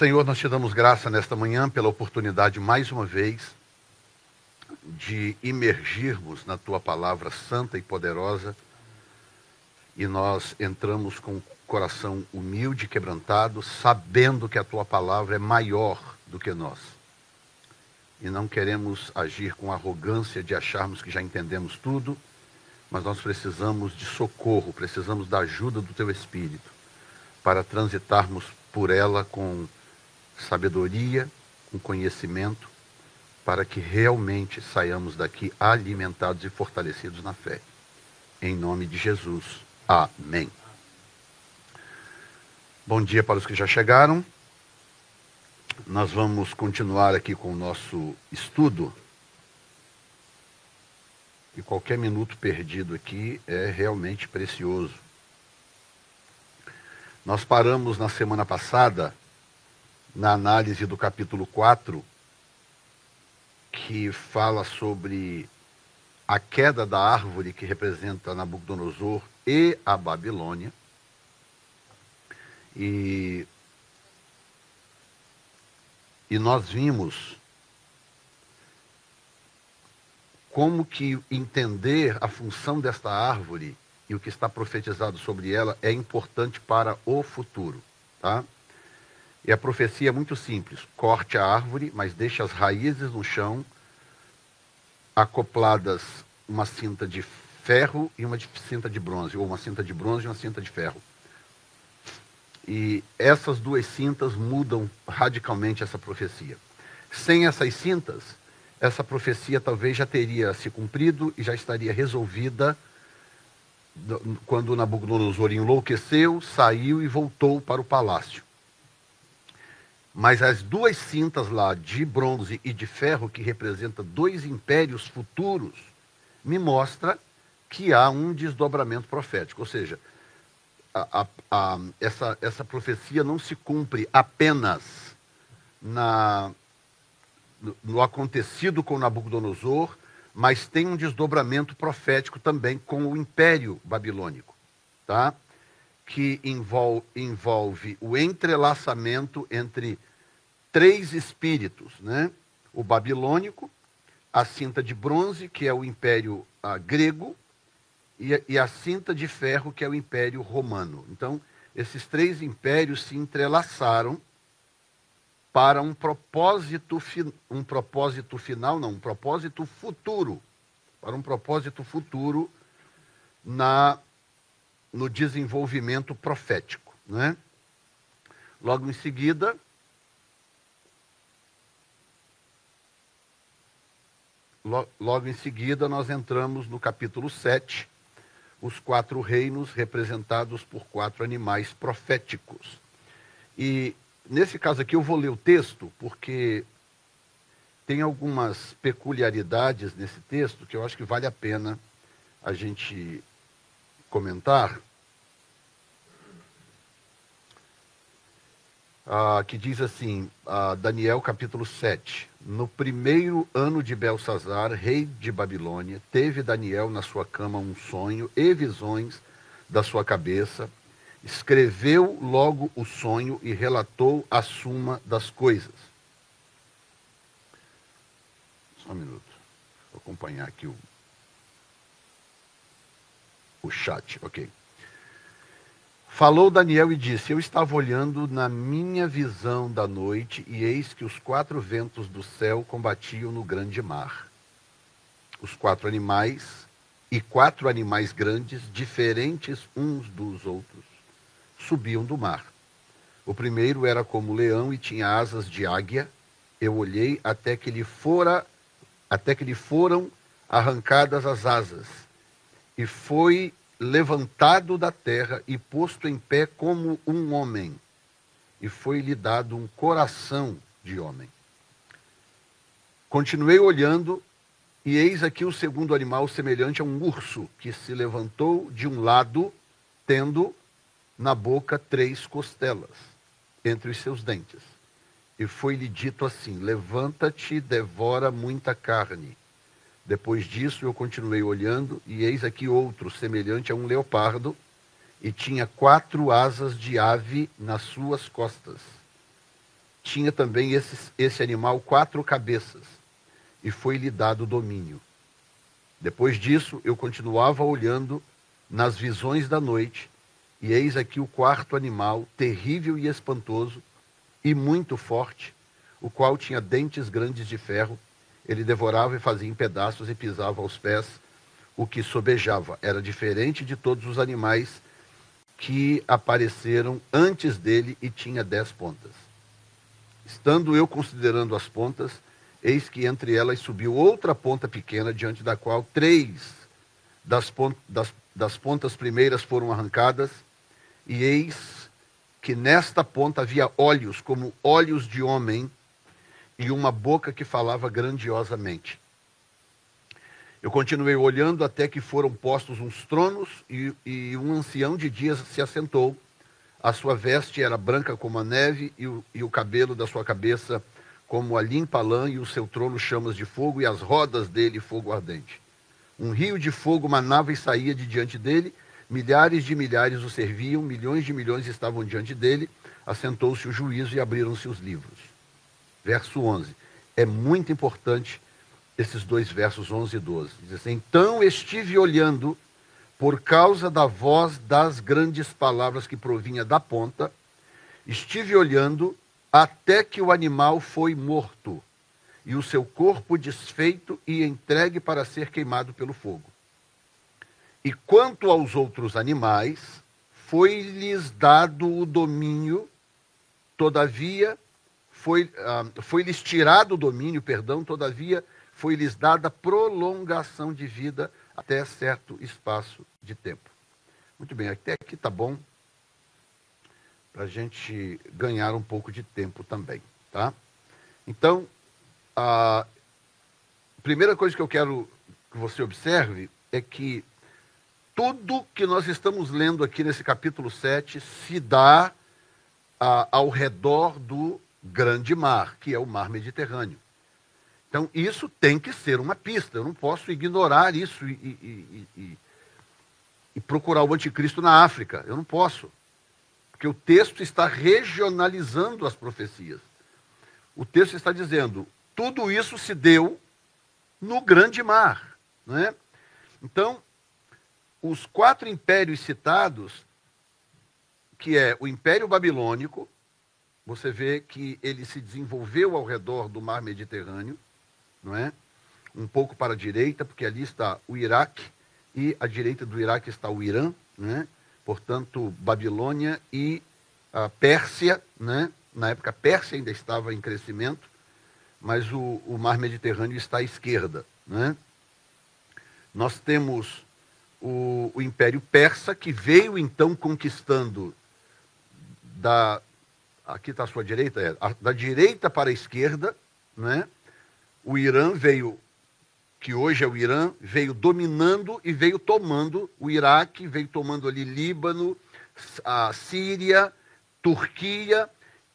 Senhor, nós te damos graça nesta manhã pela oportunidade, mais uma vez, de imergirmos na tua palavra santa e poderosa. E nós entramos com o coração humilde e quebrantado, sabendo que a tua palavra é maior do que nós. E não queremos agir com arrogância de acharmos que já entendemos tudo, mas nós precisamos de socorro, precisamos da ajuda do teu Espírito para transitarmos por ela com sabedoria, com conhecimento, para que realmente saiamos daqui alimentados e fortalecidos na fé. Em nome de Jesus. Amém. Bom dia para os que já chegaram. Nós vamos continuar aqui com o nosso estudo. E qualquer minuto perdido aqui é realmente precioso. Nós paramos na semana passada na análise do capítulo 4, que fala sobre a queda da árvore que representa Nabucodonosor e a Babilônia. E, e nós vimos como que entender a função desta árvore e o que está profetizado sobre ela é importante para o futuro, tá? E a profecia é muito simples: corte a árvore, mas deixe as raízes no chão, acopladas uma cinta de ferro e uma cinta de bronze, ou uma cinta de bronze e uma cinta de ferro. E essas duas cintas mudam radicalmente essa profecia. Sem essas cintas, essa profecia talvez já teria se cumprido e já estaria resolvida quando Nabucodonosor enlouqueceu, saiu e voltou para o palácio. Mas as duas cintas lá, de bronze e de ferro, que representam dois impérios futuros, me mostra que há um desdobramento profético. Ou seja, a, a, a, essa, essa profecia não se cumpre apenas na, no, no acontecido com Nabucodonosor, mas tem um desdobramento profético também com o Império Babilônico. Tá? que envolve, envolve o entrelaçamento entre três espíritos, né? O babilônico, a cinta de bronze, que é o império ah, grego, e a, e a cinta de ferro, que é o império romano. Então, esses três impérios se entrelaçaram para um propósito, um propósito final, não, um propósito futuro, para um propósito futuro na no desenvolvimento profético. Né? Logo em seguida, logo em seguida, nós entramos no capítulo 7, os quatro reinos representados por quatro animais proféticos. E nesse caso aqui eu vou ler o texto, porque tem algumas peculiaridades nesse texto que eu acho que vale a pena a gente comentar, ah, que diz assim, ah, Daniel capítulo 7. No primeiro ano de Belsazar, rei de Babilônia, teve Daniel na sua cama um sonho e visões da sua cabeça. Escreveu logo o sonho e relatou a suma das coisas. Só um minuto. Vou acompanhar aqui o o chat, ok. Falou Daniel e disse: Eu estava olhando na minha visão da noite, e eis que os quatro ventos do céu combatiam no grande mar. Os quatro animais, e quatro animais grandes, diferentes uns dos outros, subiam do mar. O primeiro era como leão e tinha asas de águia. Eu olhei até que lhe fora, até que lhe foram arrancadas as asas e foi levantado da terra e posto em pé como um homem, e foi-lhe dado um coração de homem. Continuei olhando, e eis aqui o segundo animal semelhante a um urso, que se levantou de um lado, tendo na boca três costelas entre os seus dentes. E foi-lhe dito assim: Levanta-te, devora muita carne depois disso, eu continuei olhando, e eis aqui outro, semelhante a um leopardo, e tinha quatro asas de ave nas suas costas. tinha também esse, esse animal quatro cabeças, e foi-lhe dado domínio. Depois disso, eu continuava olhando nas visões da noite, e eis aqui o quarto animal, terrível e espantoso, e muito forte, o qual tinha dentes grandes de ferro. Ele devorava e fazia em pedaços e pisava aos pés o que sobejava. Era diferente de todos os animais que apareceram antes dele e tinha dez pontas. Estando eu considerando as pontas, eis que entre elas subiu outra ponta pequena, diante da qual três das, pont das, das pontas primeiras foram arrancadas, e eis que nesta ponta havia olhos como olhos de homem e uma boca que falava grandiosamente. Eu continuei olhando até que foram postos uns tronos e, e, um ancião de dias se assentou. A sua veste era branca como a neve e o, e o cabelo da sua cabeça como a limpa lã e o seu trono chamas de fogo e as rodas dele fogo ardente. Um rio de fogo manava e saía de diante dele, milhares de milhares o serviam, milhões de milhões estavam diante dele, assentou-se o juízo e abriram-se os livros. Verso 11. É muito importante esses dois versos 11 e 12. Diz assim: Então estive olhando por causa da voz das grandes palavras que provinha da ponta, estive olhando até que o animal foi morto e o seu corpo desfeito e entregue para ser queimado pelo fogo. E quanto aos outros animais, foi-lhes dado o domínio, todavia, foi, ah, foi-lhes tirado o domínio, perdão, todavia, foi-lhes dada prolongação de vida até certo espaço de tempo. Muito bem, até aqui está bom para a gente ganhar um pouco de tempo também, tá? Então, a primeira coisa que eu quero que você observe é que tudo que nós estamos lendo aqui nesse capítulo 7 se dá a, ao redor do grande mar, que é o mar Mediterrâneo. Então, isso tem que ser uma pista. Eu não posso ignorar isso e, e, e, e, procurar o anticristo na África. Eu não posso. Porque o texto está regionalizando as profecias. O texto está dizendo: tudo isso se deu no grande mar. Não é? Então, os quatro impérios citados, que é o Império Babilônico, você vê que ele se desenvolveu ao redor do mar Mediterrâneo não é? Um pouco para a direita, porque ali está o Iraque e à direita do Iraque está o Irã, né? Portanto, Babilônia e a Pérsia, né? Na época a Pérsia ainda estava em crescimento, mas o, o mar Mediterrâneo está à esquerda, né? Nós temos o, o Império Persa que veio então conquistando da aqui está a sua direita, é, da direita para a esquerda, né? o Irã veio, que hoje é o Irã, veio dominando e veio tomando o Iraque, veio tomando ali Líbano, a Síria, Turquia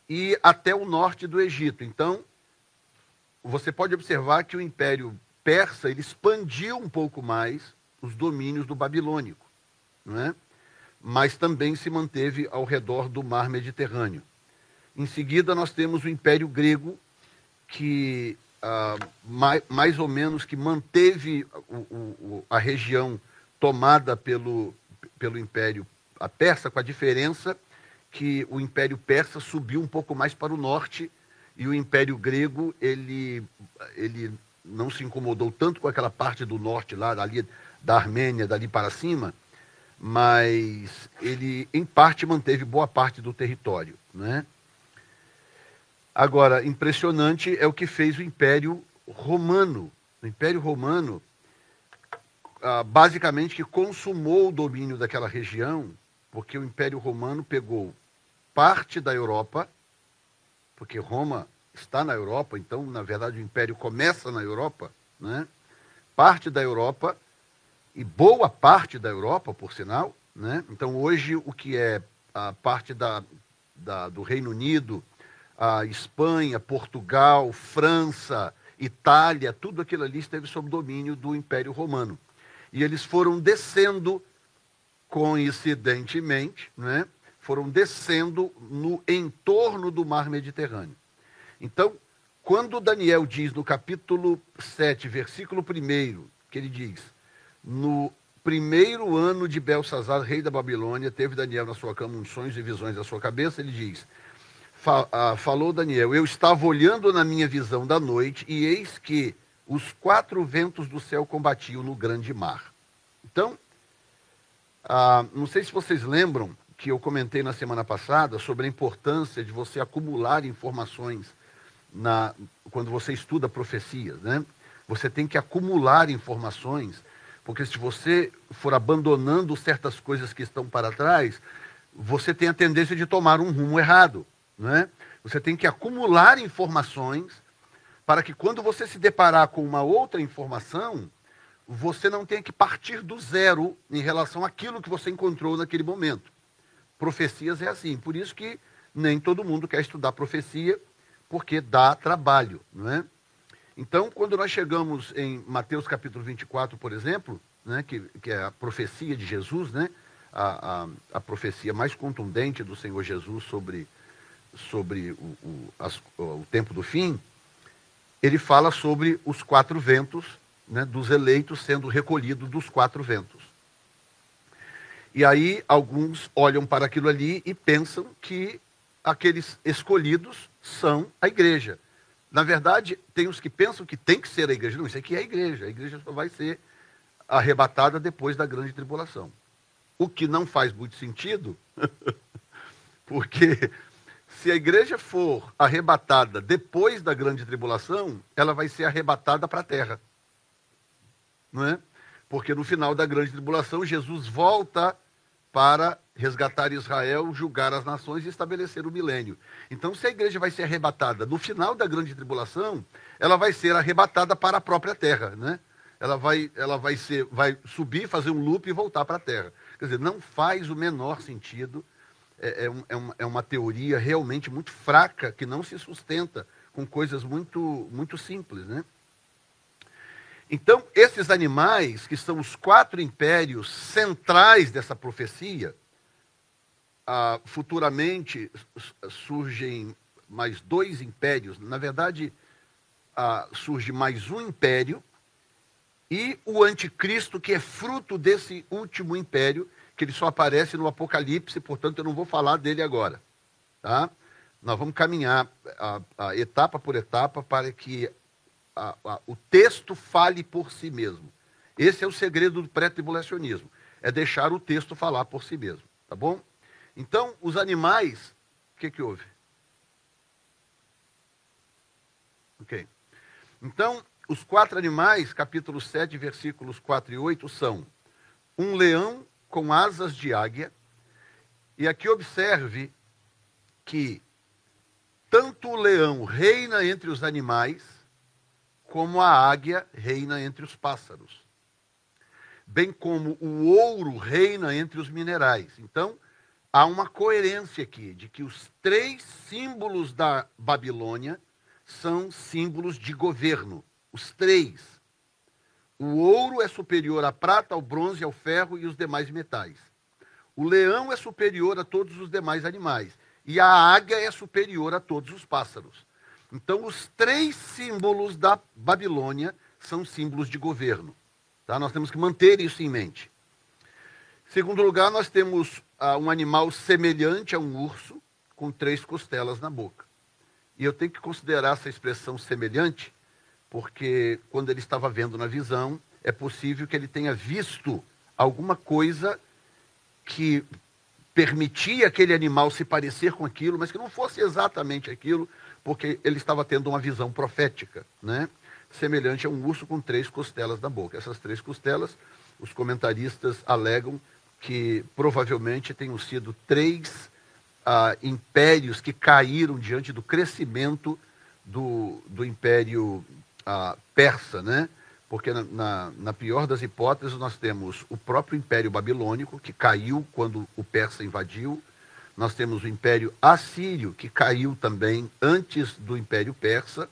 e até o norte do Egito. Então, você pode observar que o Império Persa ele expandiu um pouco mais os domínios do babilônico, não é? mas também se manteve ao redor do mar Mediterrâneo. Em seguida, nós temos o Império Grego, que uh, mais, mais, ou menos que manteve o, o, a região tomada pelo, pelo Império a Persa, com a diferença que o Império Persa subiu um pouco mais para o norte e o Império Grego ele, ele não se incomodou tanto com aquela parte do norte lá, dali, da Armênia, dali para cima, mas ele, em parte, manteve boa parte do território. Né? Agora, impressionante é o que fez o Império Romano. O Império Romano, ah, basicamente, que consumou o domínio daquela região, porque o Império Romano pegou parte da Europa, porque Roma está na Europa, então, na verdade, o Império começa na Europa, né? parte da Europa, e boa parte da Europa, por sinal. Né? Então, hoje, o que é a parte da, da do Reino Unido, a Espanha, Portugal, França, Itália, tudo aquilo ali esteve sob domínio do Império Romano. E eles foram descendo, coincidentemente, né, foram descendo no entorno do mar Mediterrâneo. Então, quando Daniel diz no capítulo 7, versículo 1, que ele diz: No primeiro ano de Belsazar, rei da Babilônia, teve Daniel na sua cama unções e visões da sua cabeça, ele diz: Falou Daniel, eu estava olhando na minha visão da noite, e eis que os quatro ventos do céu combatiam no grande mar. Então, ah, não sei se vocês lembram que eu comentei na semana passada sobre a importância de você acumular informações na, quando você estuda profecias, né? Você tem que acumular informações, porque se você for abandonando certas coisas que estão para trás, você tem a tendência de tomar um rumo errado, né? Você tem que acumular informações para que quando você se deparar com uma outra informação, você não tenha que partir do zero em relação àquilo que você encontrou naquele momento. Profecias é assim, por isso que nem todo mundo quer estudar profecia, porque dá trabalho, não é? Então, quando nós chegamos em Mateus capítulo 24, por exemplo, né, que, que é a profecia de Jesus, né, a, a, a, profecia mais contundente do Senhor Jesus sobre, sobre o, o, as, o tempo do fim, ele fala sobre os quatro ventos né, dos eleitos sendo recolhidos dos quatro ventos. E aí alguns olham para aquilo ali e pensam que aqueles escolhidos são a igreja. Na verdade, tem os que pensam que tem que ser a igreja. Não, isso aqui é a igreja. A igreja só vai ser arrebatada depois da grande tribulação. O que não faz muito sentido, porque se a igreja for arrebatada depois da grande tribulação, ela vai ser arrebatada para a terra. Não é? Porque no final da grande tribulação, Jesus volta para resgatar Israel, julgar as nações e estabelecer o milênio. Então, se a igreja vai ser arrebatada no final da grande tribulação, ela vai ser arrebatada para a própria terra, né? Ela vai, ela vai, ser, vai subir, fazer um loop e voltar para a terra. Quer dizer, não faz o menor sentido. É, é, é, uma, é uma teoria realmente muito fraca, que não se sustenta com coisas muito, muito simples, né? Então, esses animais, que são os quatro impérios centrais dessa profecia, ah, futuramente surgem mais dois impérios. Na verdade, ah, surge mais um império e o anticristo, que é fruto desse último império, que ele só aparece no Apocalipse, portanto, eu não vou falar dele agora. Tá? Nós vamos caminhar a, a etapa por etapa para que a, o texto fale por si mesmo. Esse é o segredo do pré-tribulacionismo, é deixar o texto falar por si mesmo, tá bom? Então, os animais, o que que houve? Ok. Então, os quatro animais, capítulo 7, versículos 4 e 8, são um leão com asas de águia, e aqui observe que tanto o leão reina entre os animais, como a águia reina entre os pássaros, bem como o ouro reina entre os minerais. Então, há uma coerência aqui de que os três símbolos da Babilônia são símbolos de governo. Os três. O ouro é superior à prata, ao bronze, ao ferro e os demais metais. O leão é superior a todos os demais animais. E a águia é superior a todos os pássaros. Então, os três símbolos da Babilônia são símbolos de governo. Tá? Nós temos que manter isso em mente. Segundo lugar, nós temos ah, um animal semelhante a um urso, com três costelas na boca. E eu tenho que considerar essa expressão semelhante, porque quando ele estava vendo na visão, é possível que ele tenha visto alguma coisa que permitia aquele animal se parecer com aquilo, mas que não fosse exatamente aquilo, porque ele estava tendo uma visão profética, né? semelhante a um urso com três costelas na boca. Essas três costelas, os comentaristas alegam que provavelmente tenham sido três ah, impérios que caíram diante do crescimento do, do império ah, persa, né? Porque na, na, na, pior das hipóteses nós temos o próprio império babilônico que caiu quando o persa invadiu, nós temos o Império Assírio, que caiu também antes do Império Persa,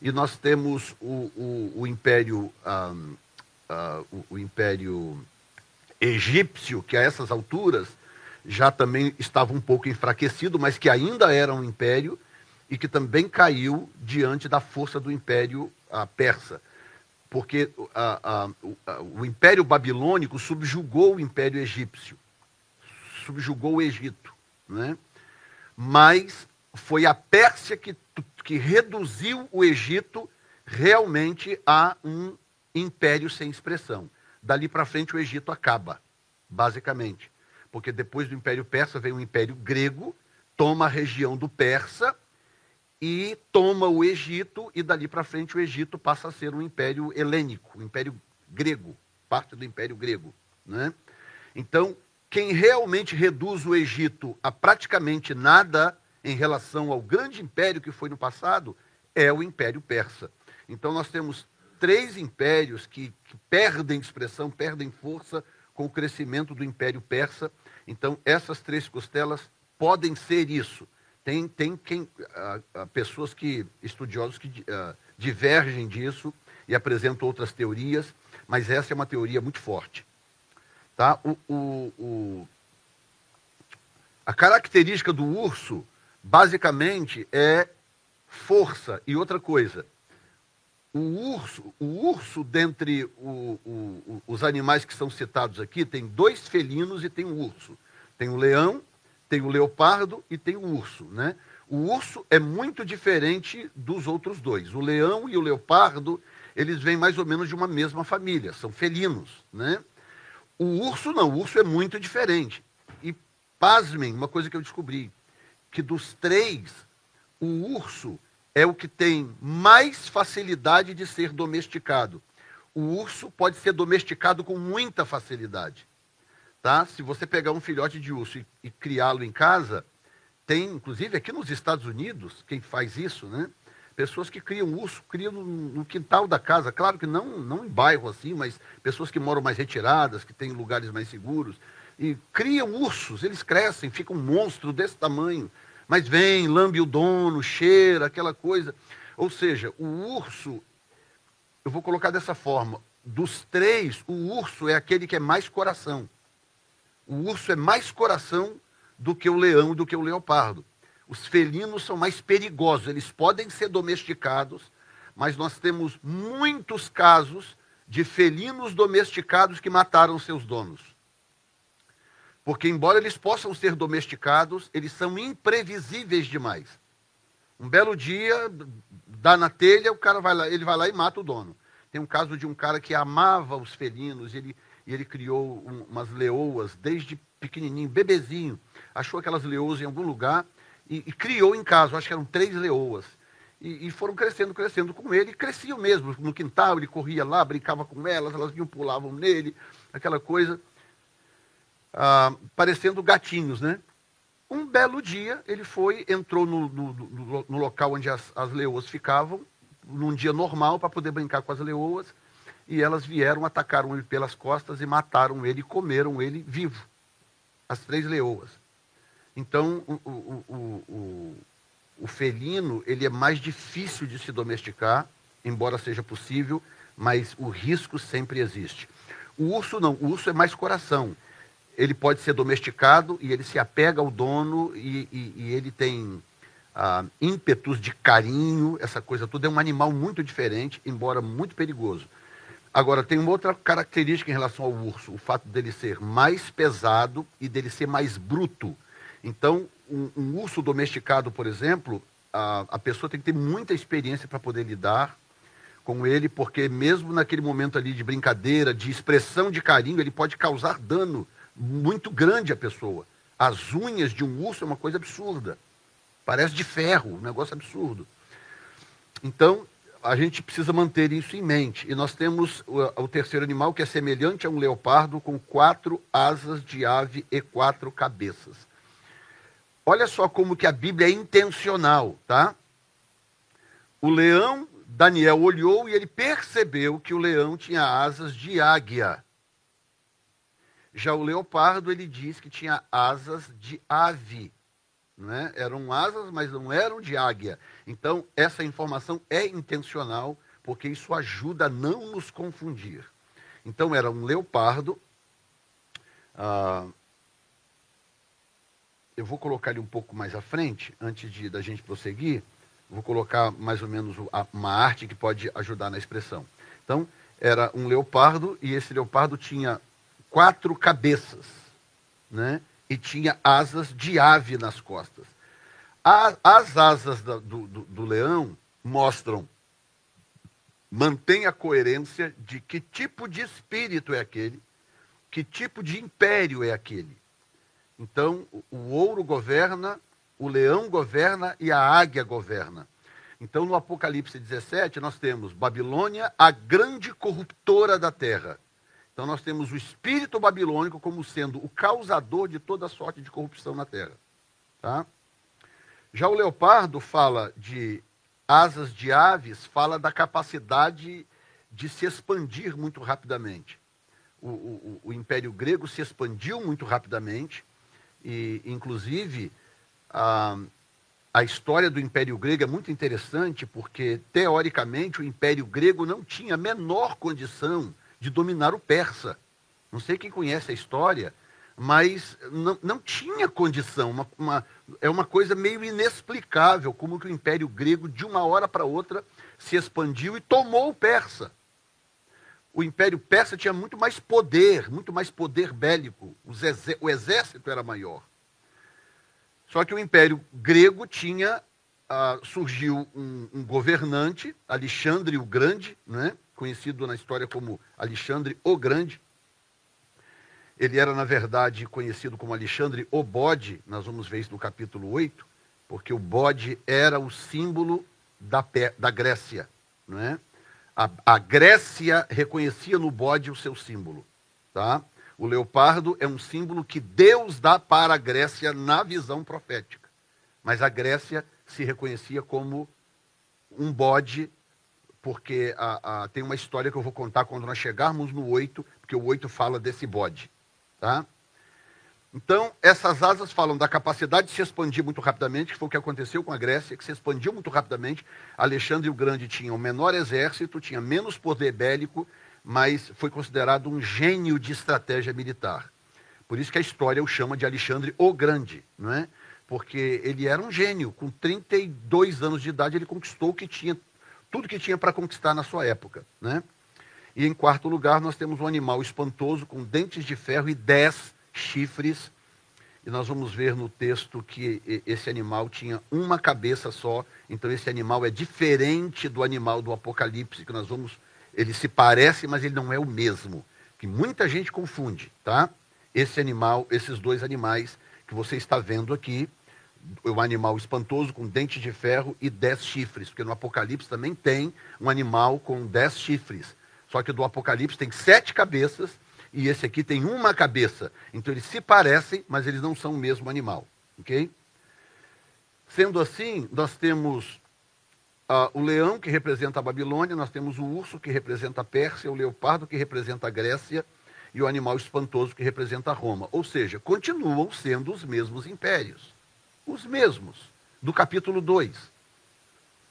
e nós temos o, o, o Império, um, uh, o, o Império Egípcio, que a essas alturas já também estava um pouco enfraquecido, mas que ainda era um império, e que também caiu diante da força do Império Persa. Porque a, a, a, o Império Babilônico subjugou o Império Egípcio, subjugou o Egito. Né? Mas foi a Pérsia que, que reduziu o Egito realmente a um império sem expressão. Dali para frente o Egito acaba, basicamente. Porque depois do Império Persa vem o Império Grego, toma a região do Persa e toma o Egito, e dali para frente o Egito passa a ser um império helênico, um império grego, parte do Império Grego. Né? Então, quem realmente reduz o Egito a praticamente nada em relação ao grande império que foi no passado é o Império Persa. Então, nós temos três impérios que, que perdem expressão, perdem força com o crescimento do Império Persa. Então, essas três costelas podem ser isso. Tem, tem quem, pessoas que, estudiosos que uh, divergem disso e apresentam outras teorias, mas essa é uma teoria muito forte. Tá? O, o, o, a característica do urso, basicamente, é força e outra coisa o urso, o urso dentre o, o, os animais que são citados aqui, tem dois felinos e tem um urso. Tem o leão, tem o leopardo e tem o urso. Né? O urso é muito diferente dos outros dois. O leão e o leopardo, eles vêm mais ou menos de uma mesma família, são felinos. Né? O urso não, o urso é muito diferente. E pasmem, uma coisa que eu descobri, que dos três, o urso é o que tem mais facilidade de ser domesticado. O urso pode ser domesticado com muita facilidade. Tá? Se você pegar um filhote de urso e, e criá-lo em casa, tem, inclusive aqui nos Estados Unidos, quem faz isso, né? Pessoas que criam urso, criam no, no, quintal da casa. Claro que não, não em bairro assim, mas pessoas que moram mais retiradas, que têm lugares mais seguros. E criam ursos, eles crescem, ficam um monstro desse tamanho mas vem, lambe o dono, cheira, aquela coisa. Ou seja, o urso, eu vou colocar dessa forma: dos três, o urso é aquele que é mais coração. O urso é mais coração do que o leão, do que o leopardo. Os felinos são mais perigosos, eles podem ser domesticados, mas nós temos muitos casos de felinos domesticados que mataram seus donos. Porque, embora eles possam ser domesticados, eles são imprevisíveis demais. Um belo dia, dá na telha, o cara vai lá, ele vai lá e mata o dono. Tem um caso de um cara que amava os felinos, ele, e ele criou um, umas leoas desde pequenininho, bebezinho. Achou aquelas leoas em algum lugar e, e criou em casa, acho que eram três leoas. E, e, foram crescendo, crescendo com ele, e cresciam mesmo. No quintal, ele corria lá, brincava com elas, elas vinham, pulavam nele, aquela coisa ah, parecendo gatinhos, né? Um belo dia, ele foi, entrou no, no, no, no local onde as, as leoas ficavam, num dia normal, para poder brincar com as leoas, e elas vieram, atacaram ele pelas costas e mataram ele, e comeram ele vivo, as três leoas. Então, o, o, o, o, felino, ele é mais difícil de se domesticar, embora seja possível, mas o risco sempre existe. O urso não, o urso é mais coração ele pode ser domesticado e ele se apega ao dono e, e, e ele tem ah, ímpetos de carinho, essa coisa toda. É um animal muito diferente, embora muito perigoso. Agora, tem uma outra característica em relação ao urso, o fato dele ser mais pesado e dele ser mais bruto. Então, um, um urso domesticado, por exemplo, a, a pessoa tem que ter muita experiência para poder lidar com ele, porque mesmo naquele momento ali de brincadeira, de expressão de carinho, ele pode causar dano muito grande a pessoa. As unhas de um urso é uma coisa absurda. Parece de ferro, um negócio absurdo. Então, a gente precisa manter isso em mente. E nós temos o, o, terceiro animal, que é semelhante a um leopardo, com quatro asas de ave e quatro cabeças. Olha só como que a Bíblia é intencional, tá? O leão, Daniel olhou e ele percebeu que o leão tinha asas de águia. Já o leopardo, ele diz que tinha asas de ave. Né? Eram asas, mas não eram de águia. Então, essa informação é intencional, porque isso ajuda a não nos confundir. Então, era um leopardo. Ah, eu vou colocar ele um pouco mais à frente, antes de da gente prosseguir, Vou colocar mais ou menos uma arte que pode ajudar na expressão. Então, era um leopardo e esse leopardo tinha quatro cabeças, né? E tinha asas de ave nas costas. as asas do, do, do leão mostram, mantém a coerência de que tipo de espírito é aquele, que tipo de império é aquele. Então, o ouro governa, o leão governa e a águia governa. Então, no Apocalipse 17, nós temos Babilônia, a grande corruptora da terra. Então, nós temos o espírito babilônico como sendo o causador de toda sorte de corrupção na terra. Tá? Já o leopardo fala de asas de aves, fala da capacidade de se expandir muito rapidamente. O, o, o Império Grego se expandiu muito rapidamente e, inclusive, a, a história do Império Grego é muito interessante porque, teoricamente, o Império Grego não tinha a menor condição de dominar o persa. Não sei quem conhece a história, mas não, não tinha condição. Uma, uma, é uma coisa meio inexplicável como que o Império Grego, de uma hora para outra, se expandiu e tomou o persa o Império Persa tinha muito mais poder, muito mais poder bélico. o exército era maior. Só que o Império Grego tinha. Uh, surgiu um, um, governante, Alexandre o Grande, né? Conhecido na história como Alexandre o Grande. Ele era, na verdade, conhecido como Alexandre o Bode, nós vamos ver isso no capítulo 8, porque o bode era o símbolo da, da Grécia. Não é? A, a Grécia reconhecia no bode o seu símbolo. Tá? O leopardo é um símbolo que Deus dá para a Grécia na visão profética. Mas a Grécia se reconhecia como um bode, porque a, a, tem uma história que eu vou contar quando nós chegarmos no 8, porque o 8 fala desse bode. Tá? Então, essas asas falam da capacidade de se expandir muito rapidamente, que foi o que aconteceu com a Grécia, que se expandiu muito rapidamente. Alexandre o Grande tinha um menor exército, tinha menos poder bélico, mas foi considerado um gênio de estratégia militar. Por isso que a história o chama de Alexandre o Grande, não é? Porque ele era um gênio. Com 32 anos de idade, ele conquistou o que tinha, tudo que tinha para conquistar na sua época, né? E em quarto lugar, nós temos um animal espantoso com dentes de ferro e dez chifres. E nós vamos ver no texto que esse animal tinha uma cabeça só. Então esse animal é diferente do animal do Apocalipse, que nós vamos. Ele se parece, mas ele não é o mesmo. Que muita gente confunde, tá? Esse animal, esses dois animais que você está vendo aqui, o animal espantoso com dente de ferro e dez chifres, porque no Apocalipse também tem um animal com dez chifres. Só que do Apocalipse tem sete cabeças e esse aqui tem uma cabeça. Então eles se parecem, mas eles não são o mesmo animal. Ok? Sendo assim, nós temos uh, o leão que representa a Babilônia, nós temos o urso que representa a Pérsia, o leopardo que representa a Grécia e o animal espantoso que representa a Roma. Ou seja, continuam sendo os mesmos impérios. Os mesmos, do capítulo 2.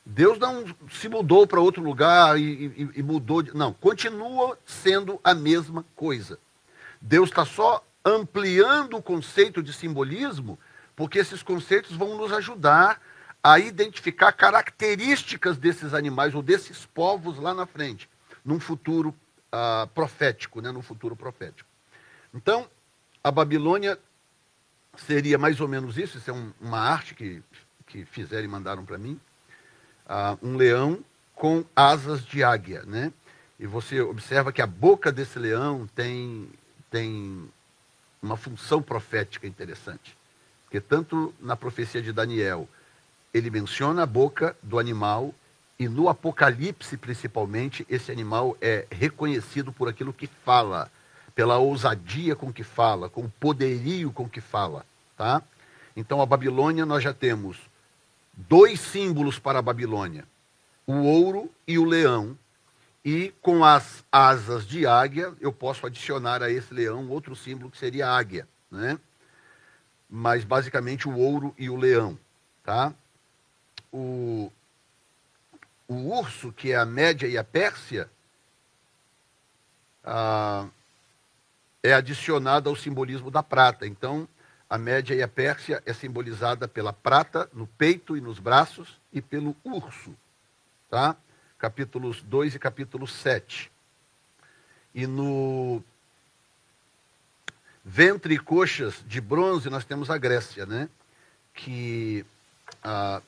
Deus não se mudou para outro lugar e, e, e mudou. De, não, continua sendo a mesma coisa. Deus está só ampliando o conceito de simbolismo, porque esses conceitos vão nos ajudar a identificar características desses animais ou desses povos lá na frente, num futuro uh, profético, né, num futuro profético. Então, a Babilônia seria mais ou menos isso, isso é um, uma arte que, que fizeram e mandaram para mim uh, um leão com asas de águia, né? E você observa que a boca desse leão tem, tem uma função profética interessante. Porque tanto na profecia de Daniel, ele menciona a boca do animal, e no Apocalipse, principalmente, esse animal é reconhecido por aquilo que fala, pela ousadia com que fala, com o poderio com que fala. Tá? Então, a Babilônia, nós já temos dois símbolos para a Babilônia: o ouro e o leão. E com as asas de águia, eu posso adicionar a esse leão outro símbolo que seria águia, né? Mas basicamente o ouro e o leão, tá? O, o urso, que é a Média e a Pérsia, ah, é adicionado ao simbolismo da prata. Então, A Média e a Pérsia é simbolizada pela prata no peito e nos braços e pelo urso, tá? Capítulos 2 e capítulo 7. E no ventre e coxas de bronze nós temos a Grécia, né? Que ah,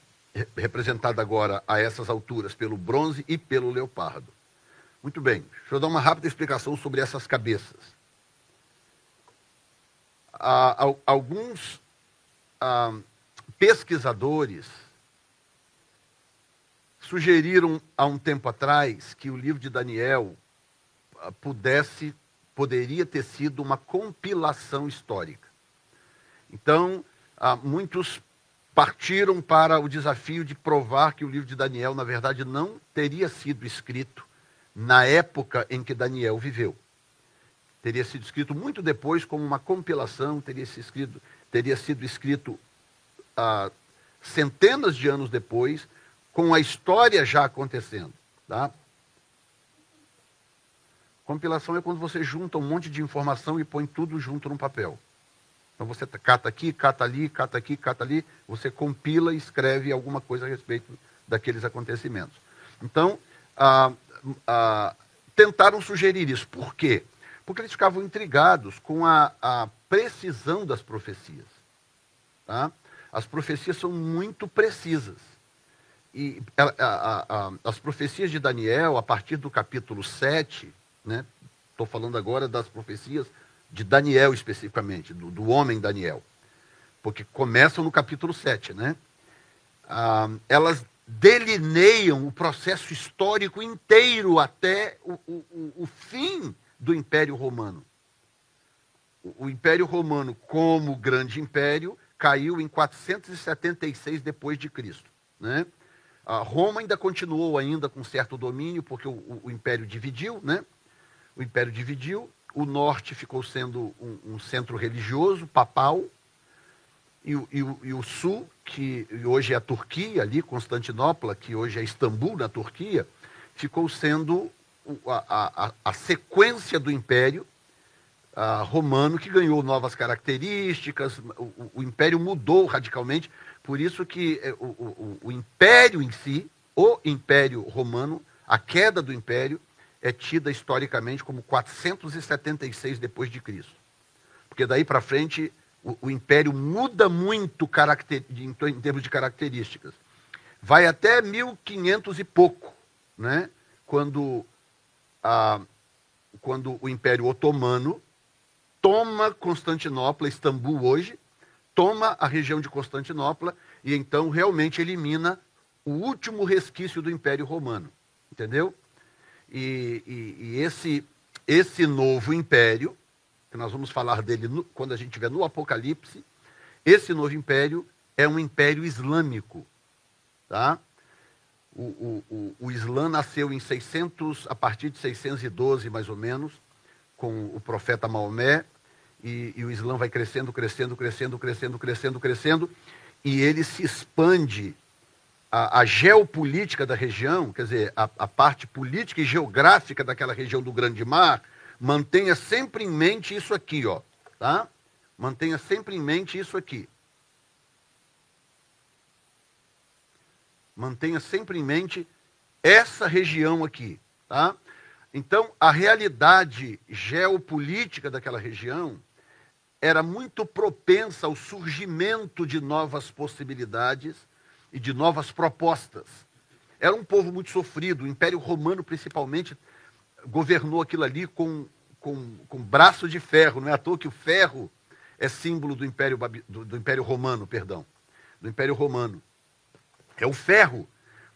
representada agora a essas alturas pelo bronze e pelo leopardo. Muito bem, deixa eu dar uma rápida explicação sobre essas cabeças. Alguns ah, pesquisadores sugeriram há um tempo atrás que o livro de Daniel ah, pudesse, poderia ter sido uma compilação histórica. Então, ah, muitos partiram para o desafio de provar que o livro de Daniel, na verdade, não teria sido escrito na época em que Daniel viveu. Teria sido escrito muito depois, como uma compilação, teria sido escrito, teria sido escrito ah, centenas de anos depois, com a história já acontecendo. Tá? Compilação é quando você junta um monte de informação e põe tudo junto num papel. Então você cata aqui, cata ali, cata aqui, cata ali, você compila e escreve alguma coisa a respeito daqueles acontecimentos. Então, ah, ah, tentaram sugerir isso. Por quê? Porque eles ficavam intrigados com a, a precisão das profecias. Tá? As profecias são muito precisas. E a, a, as profecias de Daniel, a partir do capítulo 7, estou né, falando agora das profecias de Daniel especificamente, do, do homem Daniel, porque começam no capítulo 7, né? Ah, elas delineiam o processo histórico inteiro até o, o, o fim do Império Romano. O, o, Império Romano, como grande império, caiu em 476 depois de Cristo, né? A Roma ainda continuou ainda com certo domínio, porque o, o Império dividiu, né? O Império dividiu, o norte ficou sendo um, um centro religioso, papal, e, e, e, o sul, que hoje é a Turquia, ali, Constantinopla, que hoje é Istambul, na Turquia, ficou sendo a, a, a sequência do império romano, que ganhou novas características, o, o, império mudou radicalmente, por isso que é, o, o, império em si, o império romano, a queda do império, é tida historicamente como 476 depois de Cristo. Porque daí para frente o, o, império muda muito caracter, em, em, termos de características. Vai até 1500 e pouco, né? quando, a, quando o Império Otomano toma Constantinopla, Istambul hoje, toma a região de Constantinopla e então realmente elimina o último resquício do Império Romano. Entendeu? E, e, e esse, esse novo império, que nós vamos falar dele no, quando a gente estiver no Apocalipse, esse novo império é um império islâmico. Tá? O, o, o, o Islã nasceu em 600, a partir de 612, mais ou menos, com o profeta Maomé, e, e, o Islã vai crescendo, crescendo, crescendo, crescendo, crescendo, crescendo, e ele se expande a, a, geopolítica da região, quer dizer, a, a, parte política e geográfica daquela região do Grande Mar, mantenha sempre em mente isso aqui, ó, tá? Mantenha sempre em mente isso aqui. Mantenha sempre em mente essa região aqui, tá? Então, a realidade geopolítica daquela região era muito propensa ao surgimento de novas possibilidades e de novas propostas. Era um povo muito sofrido, o Império Romano, principalmente, governou aquilo ali com, com, com braço de ferro. Não é à toa que o ferro é símbolo do Império, do, do Império Romano, perdão, do Império Romano. É o ferro,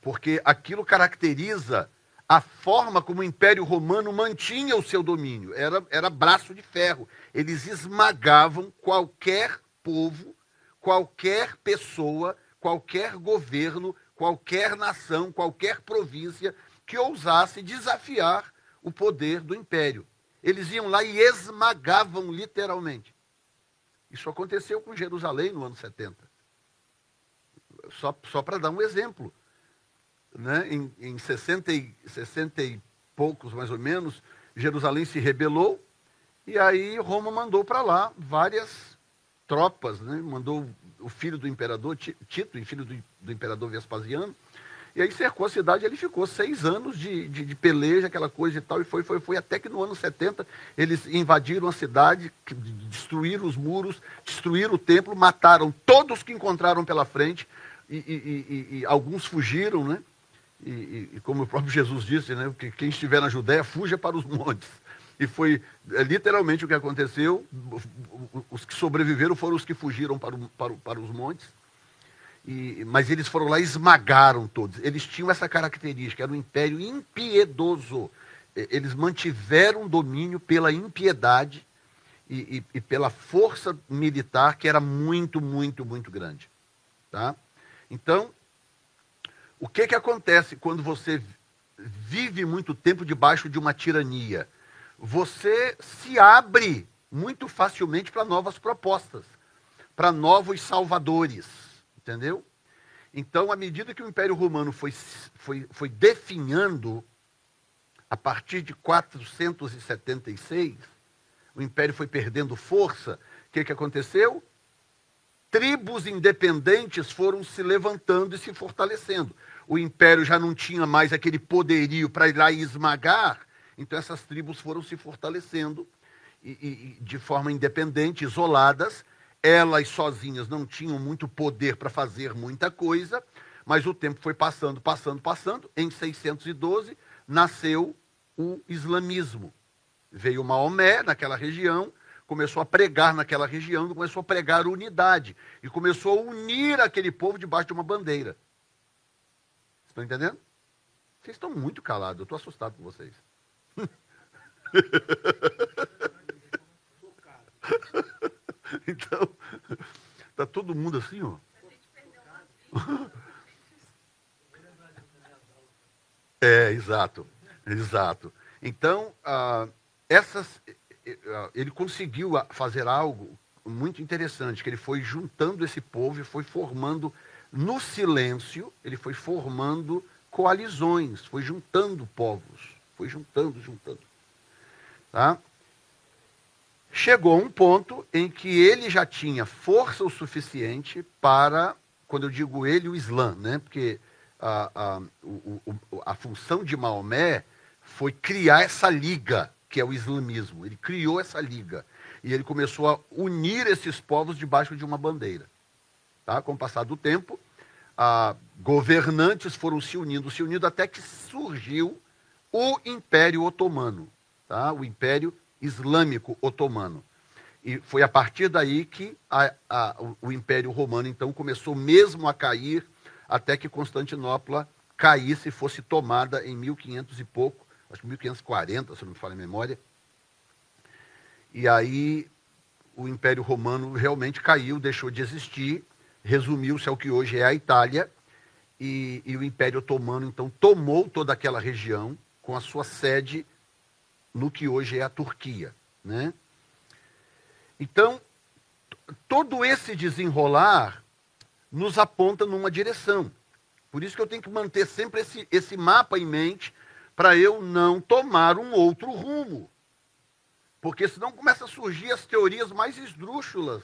porque aquilo caracteriza a forma como o Império Romano mantinha o seu domínio. Era, era braço de ferro. Eles esmagavam qualquer povo, qualquer pessoa qualquer governo, qualquer nação, qualquer província que ousasse desafiar o poder do império. Eles iam lá e esmagavam literalmente. Isso aconteceu com Jerusalém no ano 70. Só, só para dar um exemplo. Né? Em, em 60, e, 60 e poucos, mais ou menos, Jerusalém se rebelou e aí Roma mandou para lá várias tropas, né? mandou o filho do imperador, Tito, filho do, do imperador Vespasiano, e aí cercou a cidade, ele ficou seis anos de, de, de, peleja, aquela coisa e tal, e foi, foi, foi, até que no ano 70 eles invadiram a cidade, destruíram os muros, destruíram o templo, mataram todos que encontraram pela frente, e, e, e, alguns fugiram, né? E, como o próprio Jesus disse, né? Que quem estiver na Judéia, fuja para os montes. E foi é, literalmente o que aconteceu. Os que sobreviveram foram os que fugiram para, o, para, para os montes. E, mas eles foram lá e esmagaram todos. Eles tinham essa característica, era um império impiedoso. Eles mantiveram domínio pela impiedade e, e, e, pela força militar que era muito, muito, muito grande. Tá? Então, o que, que acontece quando você vive muito tempo debaixo de uma tirania? Você se abre muito facilmente para novas propostas, para novos salvadores Entendeu? Então, à medida que o Império Romano foi, foi, foi definhando, a partir de 476, o Império foi perdendo força. O que, que aconteceu? Tribos independentes foram se levantando e se fortalecendo. O Império já não tinha mais aquele poderio para ir lá e esmagar, então essas tribos foram se fortalecendo e, e, de forma independente, isoladas, elas sozinhas não tinham muito poder para fazer muita coisa, mas o tempo foi passando, passando, passando. Em 612 nasceu o islamismo. Veio Maomé naquela região, começou a pregar naquela região, começou a pregar unidade e começou a unir aquele povo debaixo de uma bandeira. Estão entendendo? Vocês estão muito calados, eu estou assustado com vocês. Então, tá todo mundo assim, ó. É, exato, exato. Então, ah, essas, ele conseguiu fazer algo muito interessante, que ele foi juntando esse povo e foi formando, no silêncio, ele foi formando coalizões, foi juntando povos, foi juntando, juntando. Tá? chegou um ponto em que ele já tinha força o suficiente para, quando eu digo ele, o Islã, né? porque a, a, o, o, a função de Maomé foi criar essa liga, que é o islamismo. Ele criou essa liga. E ele começou a unir esses povos debaixo de uma bandeira. Tá? Com o passar do tempo, governantes foram se unindo, se unindo, até que surgiu o Império Otomano. Tá? O Império Islâmico Otomano. E foi a partir daí que a, a, o Império Romano, então, começou mesmo a cair, até que Constantinopla caísse e fosse tomada em 1500 e pouco, acho que 1540, se não me falha a memória. E aí o Império Romano realmente caiu, deixou de existir, resumiu-se ao que hoje é a Itália, e, e, o Império Otomano, então, tomou toda aquela região com a sua sede no que hoje é a Turquia. Né? Então, todo esse desenrolar nos aponta numa direção. Por isso que eu tenho que manter sempre esse, esse mapa em mente para eu não tomar um outro rumo. Porque senão começa a surgir as teorias mais esdrúxulas,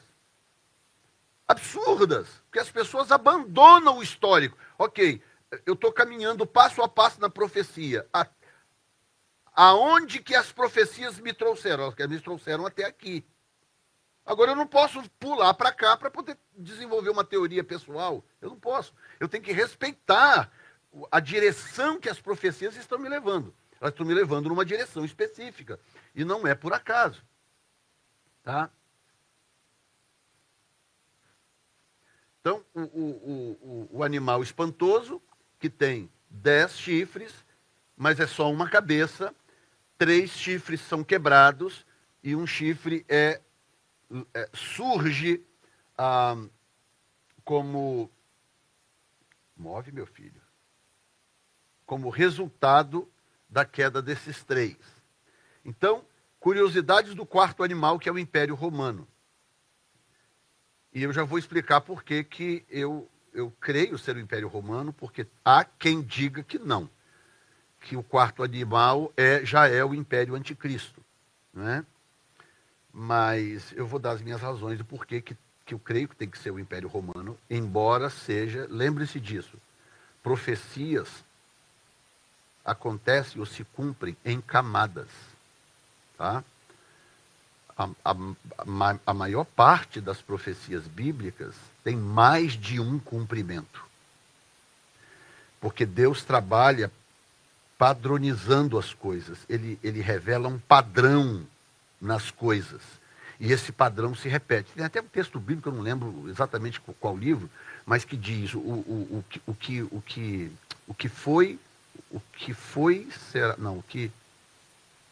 absurdas, que as pessoas abandonam o histórico. Ok, eu estou caminhando passo a passo na profecia aonde que as profecias me trouxeram? Elas me trouxeram até aqui. Agora eu não posso pular para cá para poder desenvolver uma teoria pessoal. Eu não posso. Eu tenho que respeitar a direção que as profecias estão me levando. Elas estão me levando numa direção específica. E não é por acaso. Tá? Então, o, o, o, o animal espantoso, que tem dez chifres, mas é só uma cabeça, três chifres são quebrados e um chifre é, é surge ah, como. Move, meu filho. Como resultado da queda desses três. Então, curiosidades do quarto animal, que é o Império Romano. E eu já vou explicar por que, que eu, eu creio ser o Império Romano, porque há quem diga que não que o quarto animal é, já é o império anticristo. Né? Mas eu vou dar as minhas razões do porquê que que eu creio que tem que ser o Império Romano, embora seja, lembre-se disso, profecias acontecem ou se cumprem em camadas. Tá? A, a, a, maior parte das profecias bíblicas tem mais de um cumprimento. Porque Deus trabalha padronizando as coisas. Ele, ele revela um padrão nas coisas. E esse padrão se repete. Tem até um texto bíblico, eu não lembro exatamente qual livro, mas que diz o, o, o, o, que, o, que, o que foi, o que foi, será, não, o que,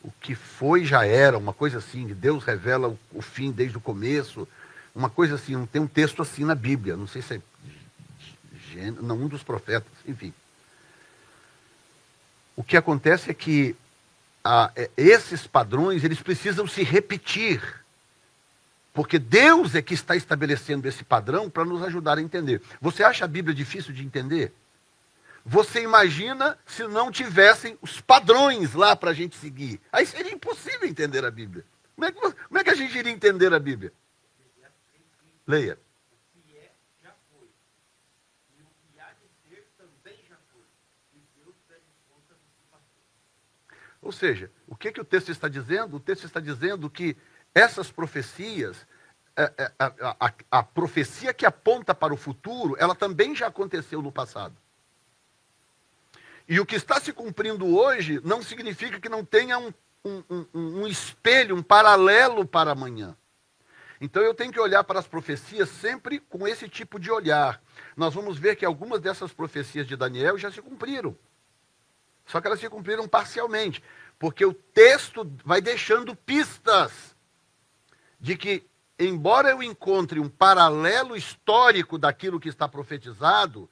o que foi já era, uma coisa assim, Deus revela o, o fim desde o começo, uma coisa assim, tem um texto assim na Bíblia, não sei se é não, um dos profetas, enfim. O que acontece é que ah, esses padrões, eles precisam se repetir. Porque Deus é que está estabelecendo esse padrão para nos ajudar a entender. Você acha a Bíblia difícil de entender? Você imagina se não tivessem os padrões lá para a gente seguir. Aí seria impossível entender a Bíblia. Como é, que, como é que a gente iria entender a Bíblia? Leia. Ou seja, o que, que o texto está dizendo? O texto está dizendo que essas profecias, é, é, a, a, a, profecia que aponta para o futuro, ela também já aconteceu no passado. E o que está se cumprindo hoje não significa que não tenha um, um, um, um espelho, um paralelo para amanhã. Então eu tenho que olhar para as profecias sempre com esse tipo de olhar. Nós vamos ver que algumas dessas profecias de Daniel já se cumpriram. Só que elas se cumpriram parcialmente, porque o texto vai deixando pistas de que, embora eu encontre um paralelo histórico daquilo que está profetizado,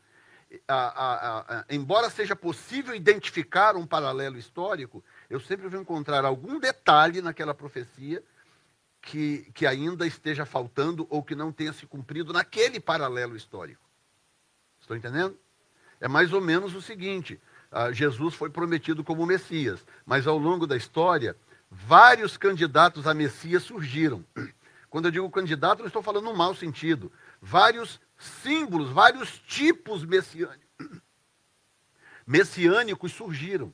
a, a, a, embora seja possível identificar um paralelo histórico, eu sempre vou encontrar algum detalhe naquela profecia que, que ainda esteja faltando ou que não tenha se cumprido naquele paralelo histórico. Estou entendendo? É mais ou menos o seguinte: ah, Jesus foi prometido como Messias, mas ao longo da história, vários candidatos a Messias surgiram. Quando eu digo candidato, não estou falando no mau sentido. Vários símbolos, vários tipos messiânicos, messiânicos surgiram.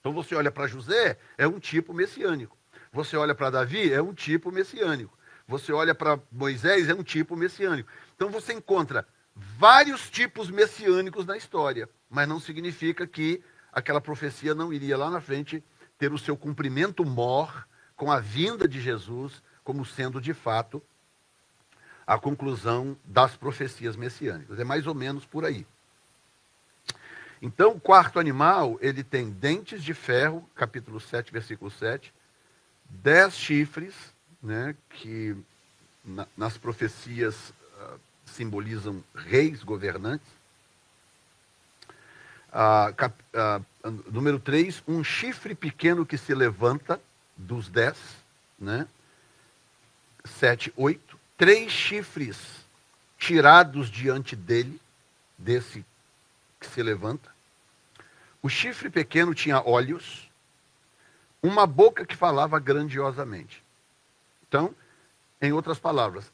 Então você olha para José, é um tipo messiânico. Você olha para Davi, é um tipo messiânico. Você olha para Moisés, é um tipo messiânico. Então você encontra vários tipos messiânicos na história mas não significa que aquela profecia não iria lá na frente ter o seu cumprimento mor com a vinda de Jesus como sendo de fato a conclusão das profecias messiânicas. É mais ou menos por aí. Então, o quarto animal, ele tem dentes de ferro, capítulo 7, versículo 7, dez chifres, né, que na, nas profecias uh, simbolizam reis governantes, ah, cap, ah, número 3, um chifre pequeno que se levanta dos 10, né? 7, 8. Três chifres tirados diante dele, desse que se levanta. O chifre pequeno tinha olhos, uma boca que falava grandiosamente. Então, em outras palavras,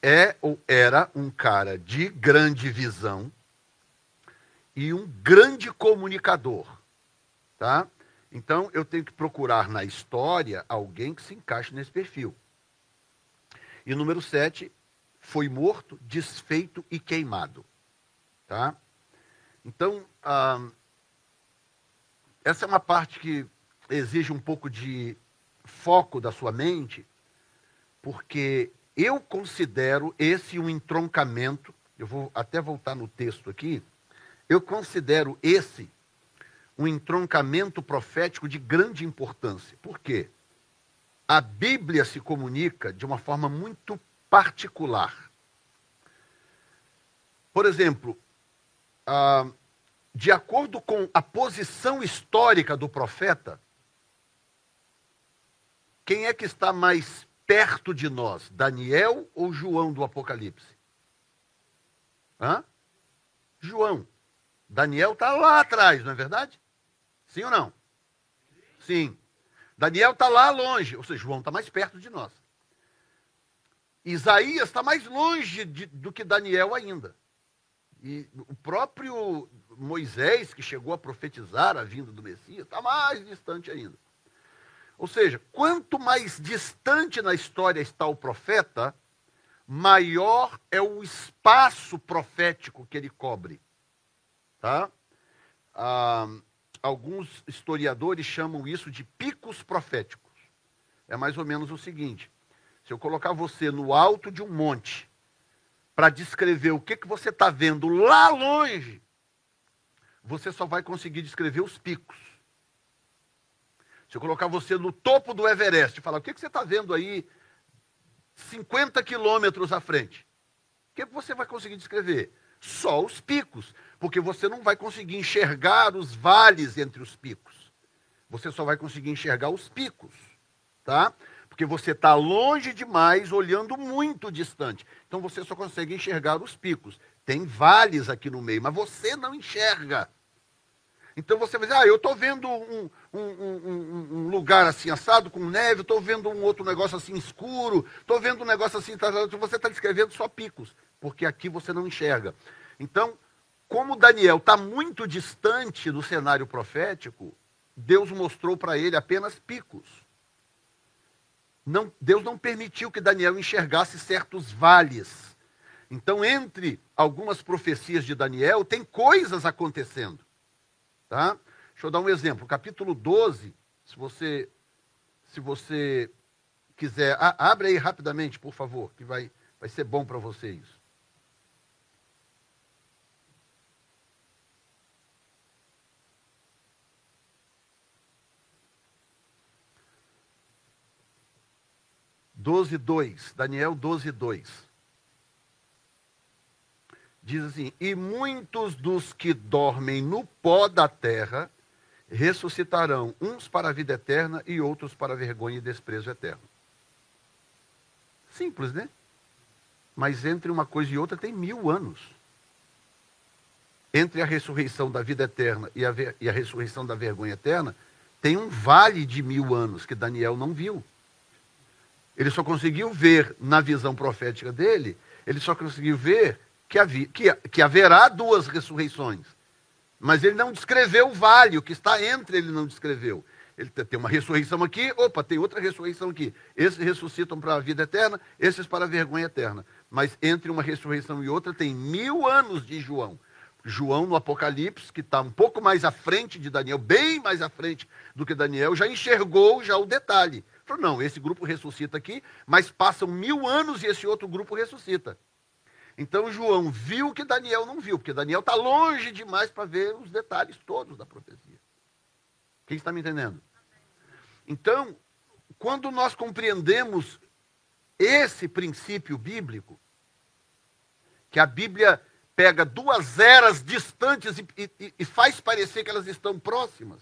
é ou era um cara de grande visão, e um grande comunicador, tá? Então eu tenho que procurar na história alguém que se encaixe nesse perfil. E número sete, foi morto, desfeito e queimado, tá? Então ah, essa é uma parte que exige um pouco de foco da sua mente, porque eu considero esse um entroncamento. Eu vou até voltar no texto aqui eu considero esse um entroncamento profético de grande importância. Por quê? A Bíblia se comunica de uma forma muito particular. Por exemplo, ah, de acordo com a posição histórica do profeta, quem é que está mais perto de nós, Daniel ou João do Apocalipse? Hã? João. Daniel está lá atrás, não é verdade? Sim ou não? Sim. Daniel está lá longe, ou seja, João está mais perto de nós. Isaías está mais longe de, do que Daniel ainda. E o próprio Moisés, que chegou a profetizar a vinda do Messias, está mais distante ainda. Ou seja, quanto mais distante na história está o profeta, maior é o espaço profético que ele cobre. Tá? Ah, alguns historiadores chamam isso de picos proféticos. É mais ou menos o seguinte: se eu colocar você no alto de um monte para descrever o que, que você está vendo lá longe, você só vai conseguir descrever os picos. Se eu colocar você no topo do Everest e falar o que, que você está vendo aí 50 quilômetros à frente, o que, que você vai conseguir descrever? Só os picos, porque você não vai conseguir enxergar os vales entre os picos. Você só vai conseguir enxergar os picos, tá? Porque você está longe demais, olhando muito distante. Então você só consegue enxergar os picos. Tem vales aqui no meio, mas você não enxerga. Então você vai dizer, ah, eu estou vendo um, um, um, um, lugar assim assado com neve, estou vendo um outro negócio assim escuro, estou vendo um negócio assim, tá, tá, você está descrevendo só picos, porque aqui você não enxerga. Então, como Daniel está muito distante do cenário profético, Deus mostrou para ele apenas picos. Não, Deus não permitiu que Daniel enxergasse certos vales. Então, entre algumas profecias de Daniel, tem coisas acontecendo. Tá? Deixa eu dar um exemplo. Capítulo 12, se você, se você quiser, abre aí rapidamente, por favor, que vai, vai ser bom para você isso. Doze, dois. Daniel doze, dois diz assim: E muitos dos que dormem no pó da terra ressuscitarão, uns para a vida eterna e outros para a vergonha e desprezo eterno. Simples, né? Mas entre uma coisa e outra tem mil anos. Entre a ressurreição da vida eterna e a, e a ressurreição da vergonha eterna, tem um vale de mil anos que Daniel não viu. Ele só conseguiu ver na visão profética dele, ele só conseguiu ver que, havia, que, que haverá duas ressurreições. Mas ele não descreveu o vale, o que está entre ele não descreveu. Ele tem uma ressurreição aqui, opa, tem outra ressurreição aqui. Esses ressuscitam para a vida eterna, esses para a vergonha eterna. Mas entre uma ressurreição e outra tem mil anos de João. João no Apocalipse, que está um pouco mais à frente de Daniel, bem mais à frente do que Daniel, já enxergou já o detalhe. Não, esse grupo ressuscita aqui, mas passam mil anos e esse outro grupo ressuscita. Então João viu que Daniel não viu, porque Daniel está longe demais para ver os detalhes todos da profecia. Quem está me entendendo? Então, quando nós compreendemos esse princípio bíblico, que a Bíblia pega duas eras distantes e, e, e faz parecer que elas estão próximas,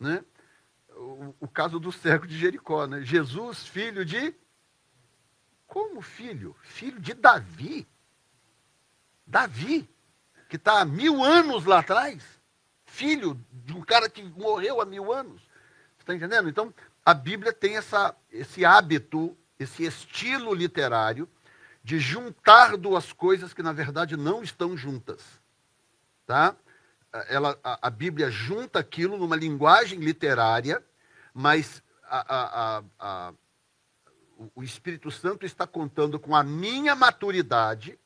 né? O, caso do cego de Jericó, né? Jesus, filho de. Como filho? Filho de Davi. Davi, que está há mil anos lá atrás, filho de um cara que morreu há mil anos. Está entendendo? Então, a Bíblia tem essa, esse hábito, esse estilo literário de juntar duas coisas que, na verdade, não estão juntas. Tá? Ela, a, a Bíblia junta aquilo numa linguagem literária, mas a, a, o Espírito Santo está contando com a minha maturidade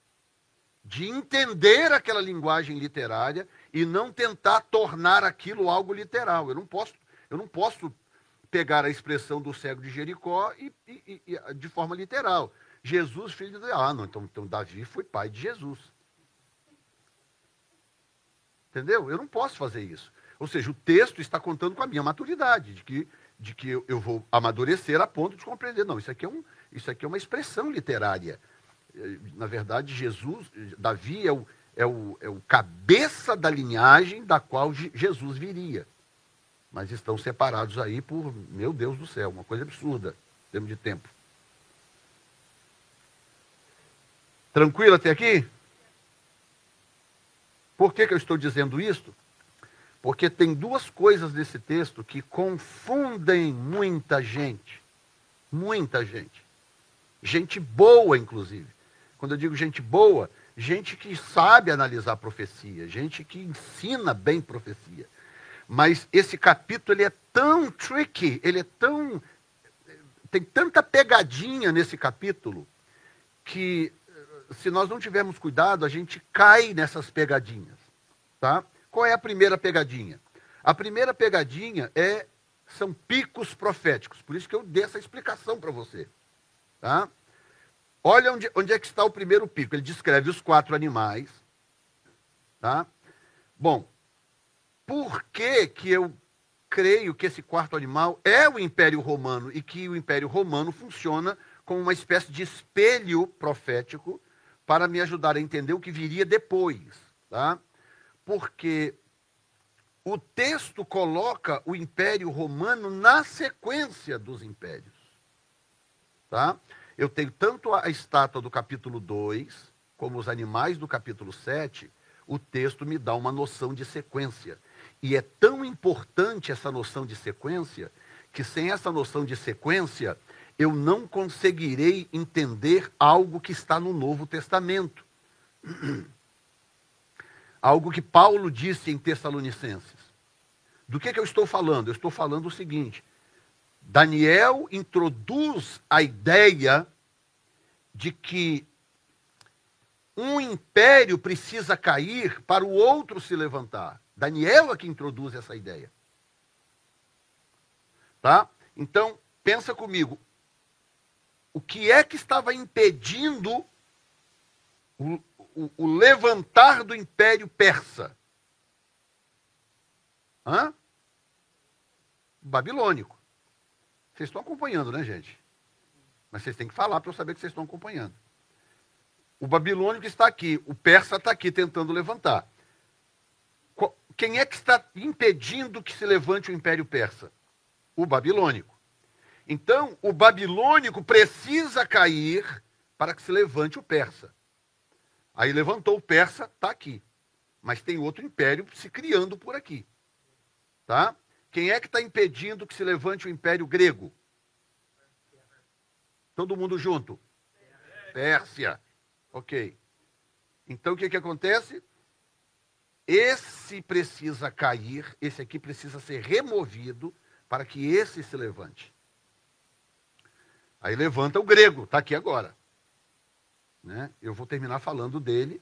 de entender aquela linguagem literária e não tentar tornar aquilo algo literal. Eu não posso, eu não posso pegar a expressão do cego de Jericó e, e, e de forma literal. Jesus, filho de Ah, não, então, então Davi foi pai de Jesus. Entendeu? Eu não posso fazer isso. Ou seja, o texto está contando com a minha maturidade, de que, de que eu, eu vou amadurecer a ponto de compreender. Não, isso aqui é, um, isso aqui é uma expressão literária na verdade, Jesus, Davi é o, é o, é o cabeça da linhagem da qual Jesus viria. Mas estão separados aí por, meu Deus do céu, uma coisa absurda, em termos de tempo. Tranquilo até aqui? Por que, que eu estou dizendo isto? Porque tem duas coisas nesse texto que confundem muita gente. Muita gente. Gente boa, inclusive. Quando eu digo gente boa, gente que sabe analisar profecia, gente que ensina bem profecia. Mas esse capítulo ele é tão tricky, ele é tão tem tanta pegadinha nesse capítulo que se nós não tivermos cuidado, a gente cai nessas pegadinhas, tá? Qual é a primeira pegadinha? A primeira pegadinha é são picos proféticos. Por isso que eu dei essa explicação para você, tá? Olha onde, onde é que está o primeiro pico. Ele descreve os quatro animais. Tá? Bom, por que, que eu creio que esse quarto animal é o Império Romano e que o Império Romano funciona como uma espécie de espelho profético para me ajudar a entender o que viria depois. Tá? Porque o texto coloca o Império Romano na sequência dos impérios. Tá? eu tenho tanto a estátua do capítulo 2, como os animais do capítulo 7, o texto me dá uma noção de sequência. E é tão importante essa noção de sequência, que sem essa noção de sequência, eu não conseguirei entender algo que está no Novo Testamento. algo que Paulo disse em Tessalonicenses. Do que, que eu estou falando? Eu estou falando o seguinte: Daniel introduz a ideia de que um império precisa cair para o outro se levantar. Daniel é que introduz essa ideia. Tá? Então, pensa comigo. O que é que estava impedindo o, o, o levantar do império persa? Hã? Babilônico. Vocês estão acompanhando, né, gente? Mas vocês têm que falar para eu saber que vocês estão acompanhando. O babilônico está aqui, o persa está aqui tentando levantar. Quem é que está impedindo que se levante o império persa? O babilônico. Então, o babilônico precisa cair para que se levante o persa. Aí levantou o persa, está aqui. Mas tem outro império se criando por aqui. Tá? Quem é que está impedindo que se levante o Império Grego? Todo mundo junto? Pérsia. Ok. Então o que, que acontece? Esse precisa cair, esse aqui precisa ser removido para que esse se levante. Aí levanta o grego, está aqui agora. Né? Eu vou terminar falando dele,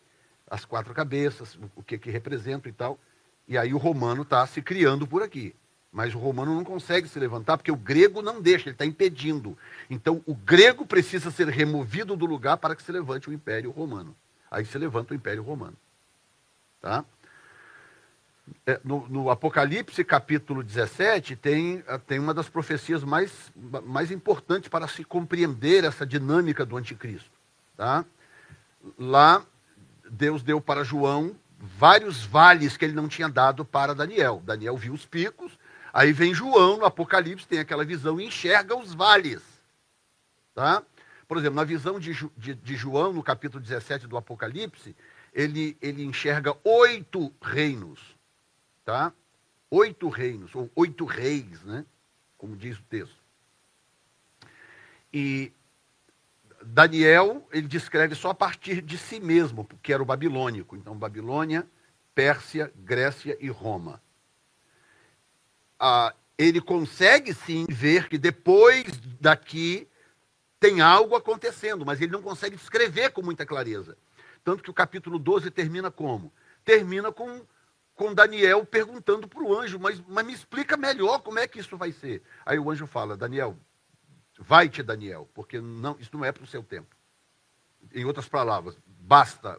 as quatro cabeças, o que, que representa e tal. E aí o romano está se criando por aqui. Mas o romano não consegue se levantar porque o grego não deixa, ele está impedindo. Então o grego precisa ser removido do lugar para que se levante o Império Romano. Aí se levanta o Império Romano. Tá? É, no, no, Apocalipse, capítulo 17, tem, tem uma das profecias mais, mais importantes para se compreender essa dinâmica do anticristo. Tá? Lá, Deus deu para João vários vales que ele não tinha dado para Daniel. Daniel viu os picos, Aí vem João no Apocalipse, tem aquela visão e enxerga os vales. Tá? Por exemplo, na visão de, de, de João, no capítulo 17 do Apocalipse, ele, ele enxerga oito reinos. Tá? Oito reinos, ou oito reis, né? como diz o texto. E Daniel, ele descreve só a partir de si mesmo, porque era o babilônico. Então, Babilônia, Pérsia, Grécia e Roma ah, ele consegue sim ver que depois daqui tem algo acontecendo, mas ele não consegue descrever com muita clareza. Tanto que o capítulo 12 termina como? Termina com, com Daniel perguntando para o anjo, mas, mas me explica melhor como é que isso vai ser. Aí o anjo fala, Daniel, vai-te, Daniel, porque não, isso não é para o seu tempo. Em outras palavras, basta.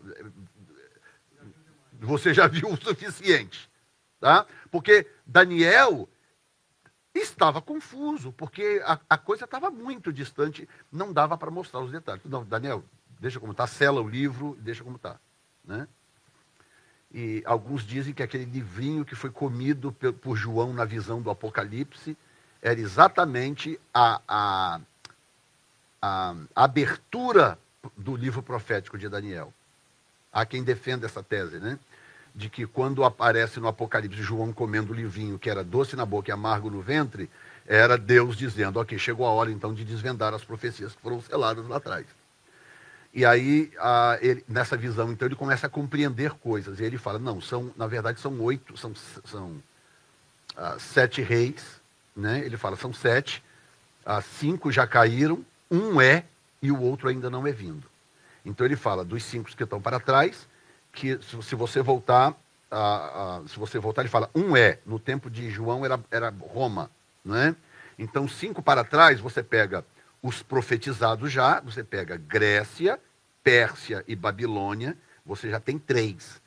Você já viu o suficiente. Tá? Porque Daniel estava confuso, porque a, a coisa estava muito distante, não dava para mostrar os detalhes. Não, Daniel, deixa como está, sela o livro, deixa como está. Né? E alguns dizem que aquele livrinho que foi comido por João na visão do Apocalipse era exatamente a, a, a, abertura do livro profético de Daniel. Há quem defenda essa tese, né? de que quando aparece no Apocalipse João comendo o livinho que era doce na boca e amargo no ventre, era Deus dizendo, ok, chegou a hora então de desvendar as profecias que foram seladas lá atrás. E aí, a, ele, nessa visão, então, ele começa a compreender coisas. E ele fala, não, são, na verdade, são oito, são, são ah, sete reis, né? Ele fala, são sete, ah, cinco já caíram, um é e o outro ainda não é vindo. Então ele fala dos cinco que estão para trás, que se você voltar, ah, se você voltar, ele fala, um é, no tempo de João era, era Roma, não é? Então, cinco para trás, você pega os profetizados já, você pega Grécia, Pérsia e Babilônia, você já tem três.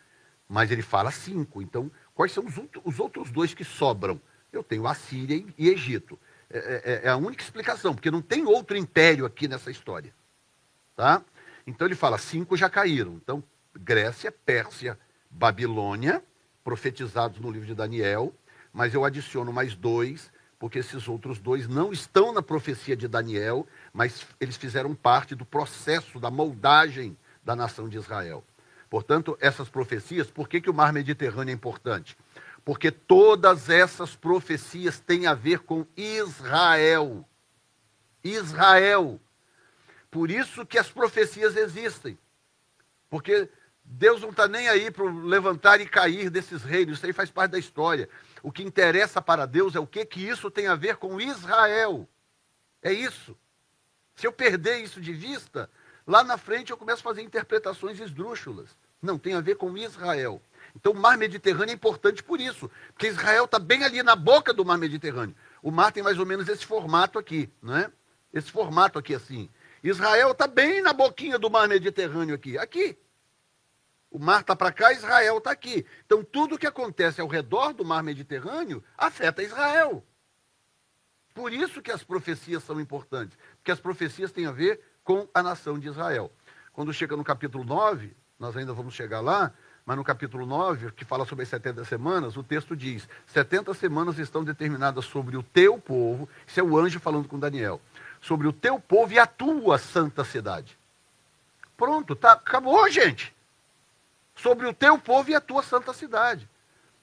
Mas ele fala cinco. Então, quais são os, os outros dois que sobram? Eu tenho a Síria e Egito. É, é, é, a única explicação, porque não tem outro império aqui nessa história. Tá? Então ele fala: cinco já caíram. Então, Grécia, Pérsia, Babilônia, profetizados no livro de Daniel, mas eu adiciono mais dois porque esses outros dois não estão na profecia de Daniel, mas eles fizeram parte do processo da moldagem da nação de Israel. Portanto, essas profecias, por que, que o mar Mediterrâneo é importante? Porque todas essas profecias têm a ver com Israel. Israel. Por isso que as profecias existem. Porque Deus não está nem aí para levantar e cair desses reinos, isso aí faz parte da história. O que interessa para Deus é o que, que isso tem a ver com Israel. É isso. Se eu perder isso de vista, lá na frente eu começo a fazer interpretações esdrúxulas. Não, tem a ver com Israel. Então o mar Mediterrâneo é importante por isso, porque Israel está bem ali na boca do mar Mediterrâneo. O mar tem mais ou menos esse formato aqui, não é? Esse formato aqui assim. Israel está bem na boquinha do mar Mediterrâneo aqui. Aqui. O mar está para cá, Israel está aqui. Então, tudo que acontece ao redor do mar Mediterrâneo afeta Israel. Por isso que as profecias são importantes, porque as profecias têm a ver com a nação de Israel. Quando chega no capítulo 9, nós ainda vamos chegar lá, mas no capítulo 9, que fala sobre as 70 semanas, o texto diz: 70 semanas estão determinadas sobre o teu povo, isso é o anjo falando com Daniel, sobre o teu povo e a tua santa cidade. Pronto, tá, acabou, gente sobre o teu povo e a tua santa cidade.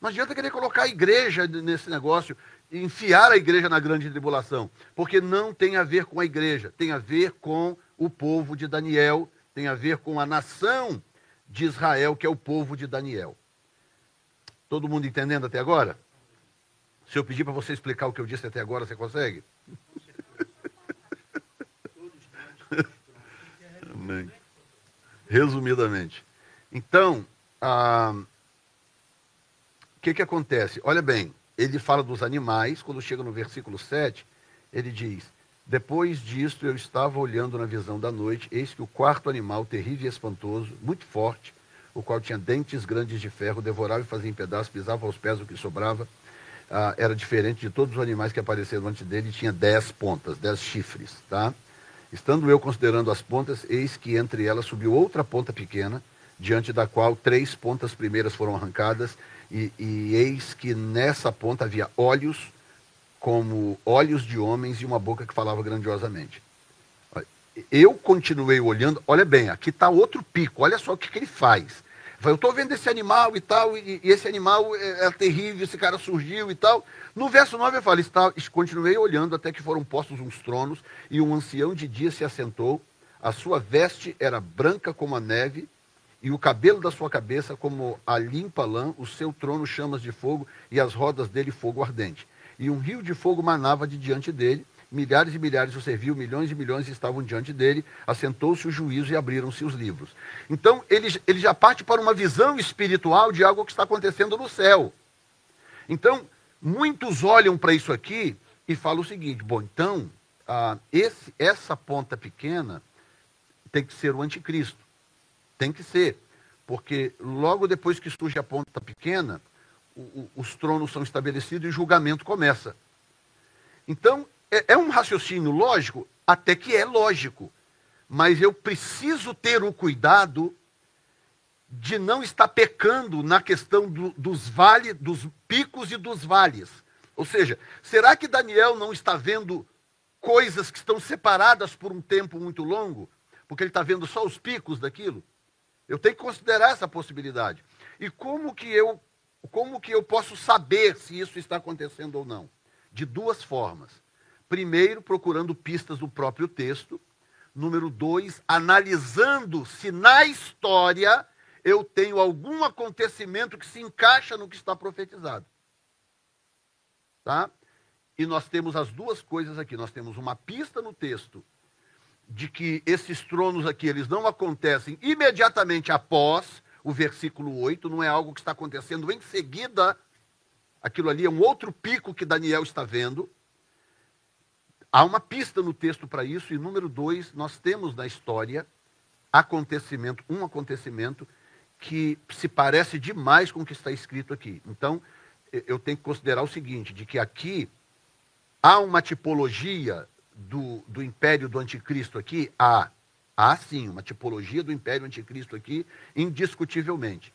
Não adianta querer colocar a igreja nesse negócio, enfiar a igreja na grande tribulação, porque não tem a ver com a igreja, tem a ver com o povo de Daniel, tem a ver com a nação de Israel, que é o povo de Daniel. Todo mundo entendendo até agora? Se eu pedir para você explicar o que eu disse até agora, você consegue? Amém. Resumidamente. Então, ah, o que, que acontece? Olha bem, ele fala dos animais, quando chega no versículo 7, ele diz: Depois disto eu estava olhando na visão da noite, eis que o quarto animal, terrível e espantoso, muito forte, o qual tinha dentes grandes de ferro, devorava e fazia em pedaços, pisava aos pés o que sobrava, ah, era diferente de todos os animais que apareceram antes dele, tinha dez pontas, dez chifres. Tá? Estando eu considerando as pontas, eis que entre elas subiu outra ponta pequena, diante da qual três pontas primeiras foram arrancadas, e, e eis que nessa ponta havia olhos como olhos de homens e uma boca que falava grandiosamente. Eu continuei olhando, olha bem, aqui está outro pico, olha só o que, que ele faz. Eu estou vendo esse animal e tal, e, e esse animal é, é, terrível, esse cara surgiu e tal. No verso 9 eu falo, está, continuei olhando até que foram postos uns tronos, e um ancião de dia se assentou, a sua veste era branca como a neve, e o cabelo da sua cabeça como a limpa lã, o seu trono chamas de fogo e as rodas dele fogo ardente. E um rio de fogo manava de diante dele, milhares e milhares o serviam, milhões e milhões estavam diante dele, assentou-se o juízo e abriram-se os livros. Então, ele, ele já parte para uma visão espiritual de algo que está acontecendo no céu. Então, muitos olham para isso aqui e falam o seguinte: bom, então, ah, esse, essa ponta pequena tem que ser o anticristo. Tem que ser. Porque logo depois que surge a ponta pequena, os tronos são estabelecidos e o julgamento começa. Então, é, é um raciocínio lógico? Até que é lógico. Mas eu preciso ter o cuidado de não estar pecando na questão do, dos vales, dos picos e dos vales. Ou seja, será que Daniel não está vendo coisas que estão separadas por um tempo muito longo? Porque ele está vendo só os picos daquilo? Eu tenho que considerar essa possibilidade. E como que eu como que eu posso saber se isso está acontecendo ou não? De duas formas. Primeiro, procurando pistas do próprio texto. Número dois, analisando se na história eu tenho algum acontecimento que se encaixa no que está profetizado. Tá? E nós temos as duas coisas aqui. Nós temos uma pista no texto de que esses tronos aqui eles não acontecem imediatamente após o versículo 8, não é algo que está acontecendo em seguida. Aquilo ali é um outro pico que Daniel está vendo. Há uma pista no texto para isso, e número dois, nós temos na história acontecimento, um acontecimento que se parece demais com o que está escrito aqui. Então, eu tenho que considerar o seguinte, de que aqui há uma tipologia do, do império do anticristo aqui? Há. Há sim, uma tipologia do império anticristo aqui, indiscutivelmente.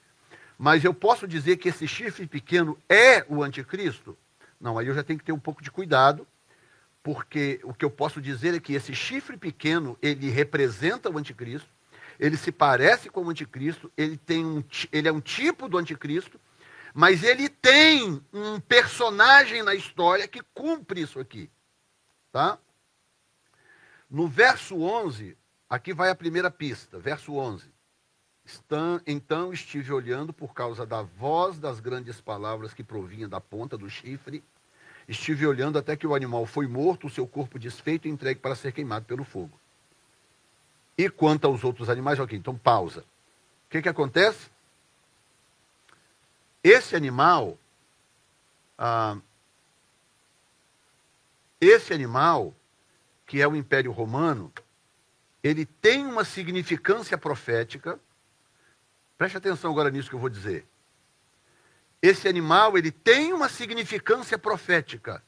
Mas eu posso dizer que esse chifre pequeno é o anticristo? Não, aí eu já tenho que ter um pouco de cuidado, porque o que eu posso dizer é que esse chifre pequeno, ele representa o anticristo, ele se parece com o anticristo, ele, tem um, ele é um tipo do anticristo, mas ele tem um personagem na história que cumpre isso aqui. Tá? No verso 11, Aqui vai a primeira pista, verso 11. Então estive olhando por causa da voz das grandes palavras que provinha da ponta do chifre. Estive olhando até que o animal foi morto, o seu corpo desfeito e entregue para ser queimado pelo fogo. E quanto aos outros animais, ok, então pausa. O que, que acontece? Esse animal, ah, esse animal, que é o Império Romano, ele tem uma significância profética. Preste atenção agora nisso que eu vou dizer. Esse animal, ele tem uma significância profética,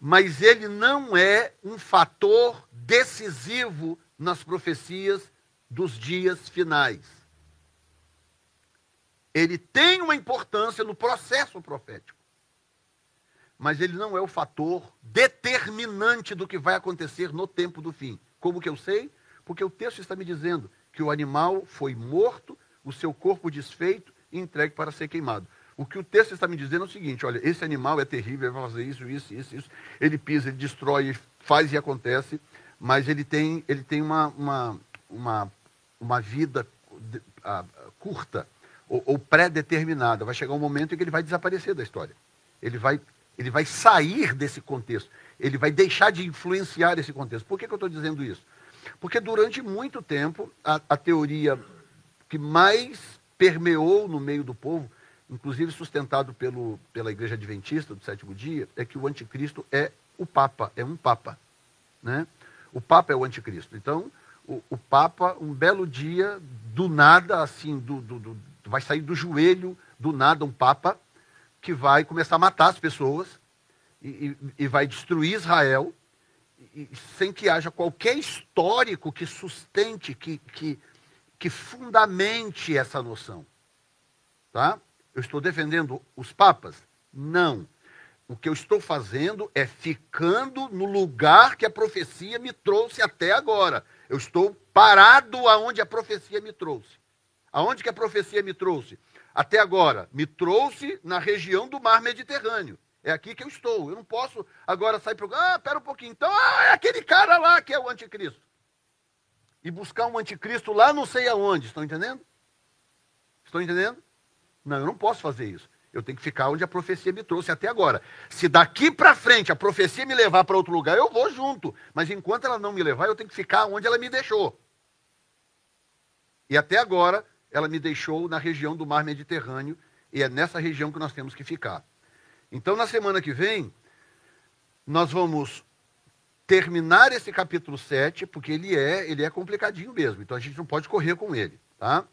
mas ele não é um fator decisivo nas profecias dos dias finais. Ele tem uma importância no processo profético, mas ele não é o fator determinante do que vai acontecer no tempo do fim. Como que eu sei? Porque o texto está me dizendo que o animal foi morto, o seu corpo desfeito e entregue para ser queimado. O que o texto está me dizendo é o seguinte: olha, esse animal é terrível, vai fazer isso, isso, isso, isso. Ele pisa, ele destrói, faz e acontece, mas ele tem, ele tem uma, uma, uma, uma vida curta ou, ou pré-determinada. Vai chegar um momento em que ele vai desaparecer da história. Ele vai, ele vai sair desse contexto ele vai deixar de influenciar esse contexto. Por que, que eu estou dizendo isso? Porque durante muito tempo, a, a teoria que mais permeou no meio do povo, inclusive sustentado pelo, pela Igreja Adventista do sétimo dia, é que o anticristo é o Papa, é um Papa. Né? O Papa é o anticristo. Então, o, o Papa, um belo dia, do nada, assim, do, do, do, vai sair do joelho, do nada, um Papa, que vai começar a matar as pessoas, e, e vai destruir Israel, e, sem que haja qualquer histórico que sustente, que, que, que fundamente essa noção. Tá? Eu estou defendendo os papas? Não. O que eu estou fazendo é ficando no lugar que a profecia me trouxe até agora. Eu estou parado aonde a profecia me trouxe. Aonde que a profecia me trouxe? Até agora, me trouxe na região do mar Mediterrâneo. É aqui que eu estou. Eu não posso agora sair para. Ah, pera um pouquinho. Então, ah, é aquele cara lá que é o anticristo. E buscar um anticristo lá não sei aonde. Estão entendendo? Estão entendendo? Não, eu não posso fazer isso. Eu tenho que ficar onde a profecia me trouxe até agora. Se daqui para frente a profecia me levar para outro lugar, eu vou junto. Mas enquanto ela não me levar, eu tenho que ficar onde ela me deixou. E até agora, ela me deixou na região do mar Mediterrâneo. E é nessa região que nós temos que ficar. Então, na semana que vem, nós vamos terminar esse capítulo 7, porque ele é, ele é complicadinho mesmo, então a gente não pode correr com ele, tá?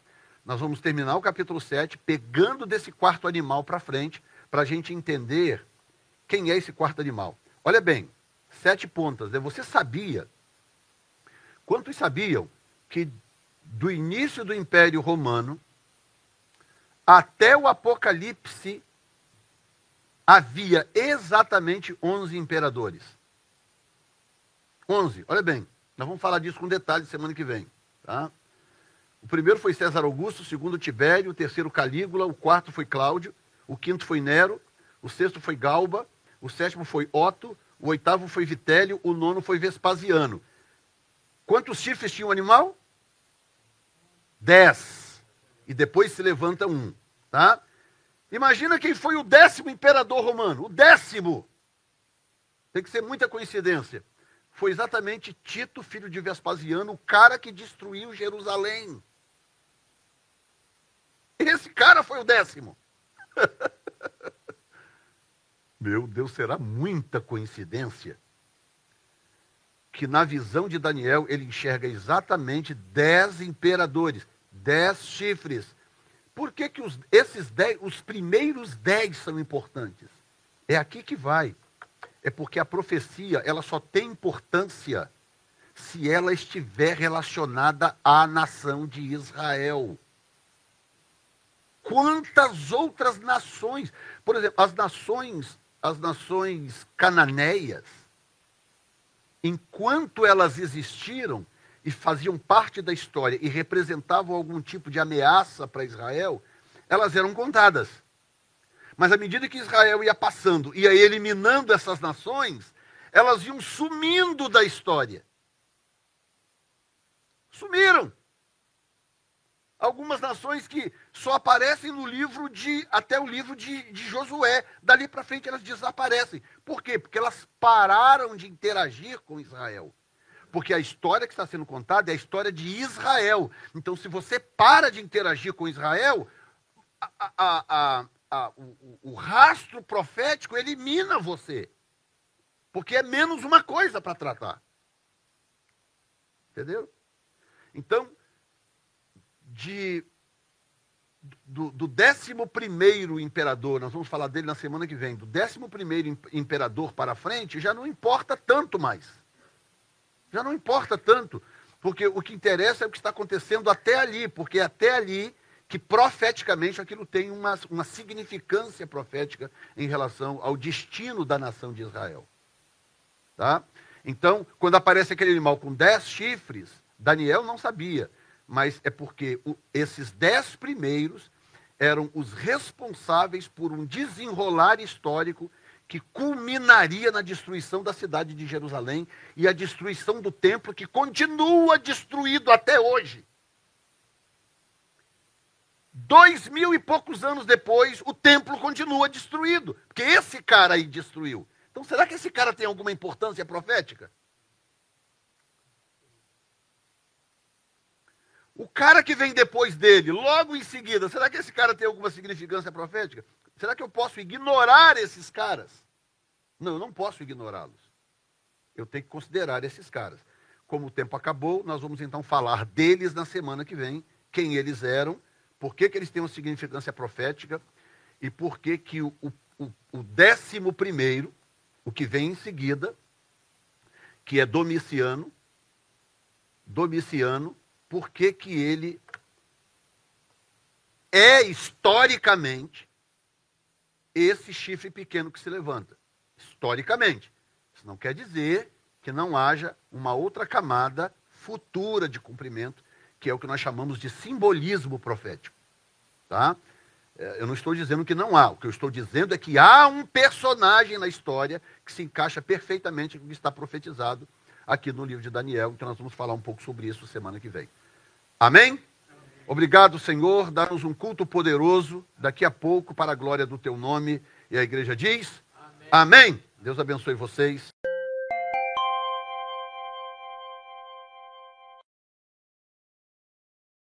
Nós vamos terminar o capítulo 7 pegando desse quarto animal para frente, para a gente entender quem é esse quarto animal. Olha bem, sete pontas. Né? Você sabia, quantos sabiam que do início do Império Romano até o Apocalipse havia exatamente 11 imperadores. 11, olha bem, nós vamos falar disso com detalhes semana que vem. Tá? O primeiro foi César Augusto, o segundo Tibério, o terceiro Calígula, o quarto foi Cláudio, o quinto foi Nero, o sexto foi Galba, o sétimo foi Otto, o oitavo foi Vitélio, o nono foi Vespasiano. Quantos chifres tinha o animal? Dez. E depois se levanta um. Tá? Imagina quem foi o décimo imperador romano. O décimo. Tem que ser muita coincidência. Foi exatamente Tito, filho de Vespasiano, o cara que destruiu Jerusalém. Esse cara foi o décimo. Meu Deus, será muita coincidência que na visão de Daniel ele enxerga exatamente dez imperadores, dez chifres. Por que, que os, esses dez, os primeiros dez são importantes? É aqui que vai. É porque a profecia ela só tem importância se ela estiver relacionada à nação de Israel. Quantas outras nações, por exemplo, as nações as nações cananeias, enquanto elas existiram e faziam parte da história e representavam algum tipo de ameaça para Israel, elas eram contadas. Mas à medida que Israel ia passando, ia eliminando essas nações, elas iam sumindo da história. Sumiram algumas nações que só aparecem no livro de até o livro de, de Josué. Dali para frente elas desaparecem. Por quê? Porque elas pararam de interagir com Israel. Porque a história que está sendo contada é a história de Israel. Então, se você para de interagir com Israel, a, a, a, o, o rastro profético elimina você. Porque é menos uma coisa para tratar. Entendeu? Então, de do, do 11 imperador, nós vamos falar dele na semana que vem, do 11 imperador para frente, já não importa tanto mais. Já não importa tanto, porque o que interessa é o que está acontecendo até ali, porque é até ali que profeticamente aquilo tem uma, uma significância profética em relação ao destino da nação de Israel. Tá? Então, quando aparece aquele animal com dez chifres, Daniel não sabia mas é porque o, esses dez primeiros eram os responsáveis por um desenrolar histórico que culminaria na destruição da cidade de Jerusalém e a destruição do templo que continua destruído até hoje. Dois mil e poucos anos depois, o templo continua destruído, porque esse cara aí destruiu. Então, será que esse cara tem alguma importância profética? O cara que vem depois dele, logo em seguida, será que esse cara tem alguma significância profética? Será que eu posso ignorar esses caras? Não, eu não posso ignorá-los. Eu tenho que considerar esses caras. Como o tempo acabou, nós vamos então falar deles na semana que vem, quem eles eram, por que, que eles têm uma significância profética e por que, que o, o, o décimo primeiro, o que vem em seguida, que é Domiciano, Domiciano, por que, que ele é historicamente esse chifre pequeno que se levanta. Historicamente. Isso não quer dizer que não haja uma outra camada futura de cumprimento, que é o que nós chamamos de simbolismo profético. Tá? É, eu não estou dizendo que não há. O que eu estou dizendo é que há um personagem na história que se encaixa perfeitamente com o que está profetizado aqui no livro de Daniel. Então nós vamos falar um pouco sobre isso semana que vem. Amém? Obrigado, Senhor. Dá-nos um culto poderoso daqui a pouco para a glória do teu nome. E a igreja diz: Amém. Amém. Deus abençoe vocês.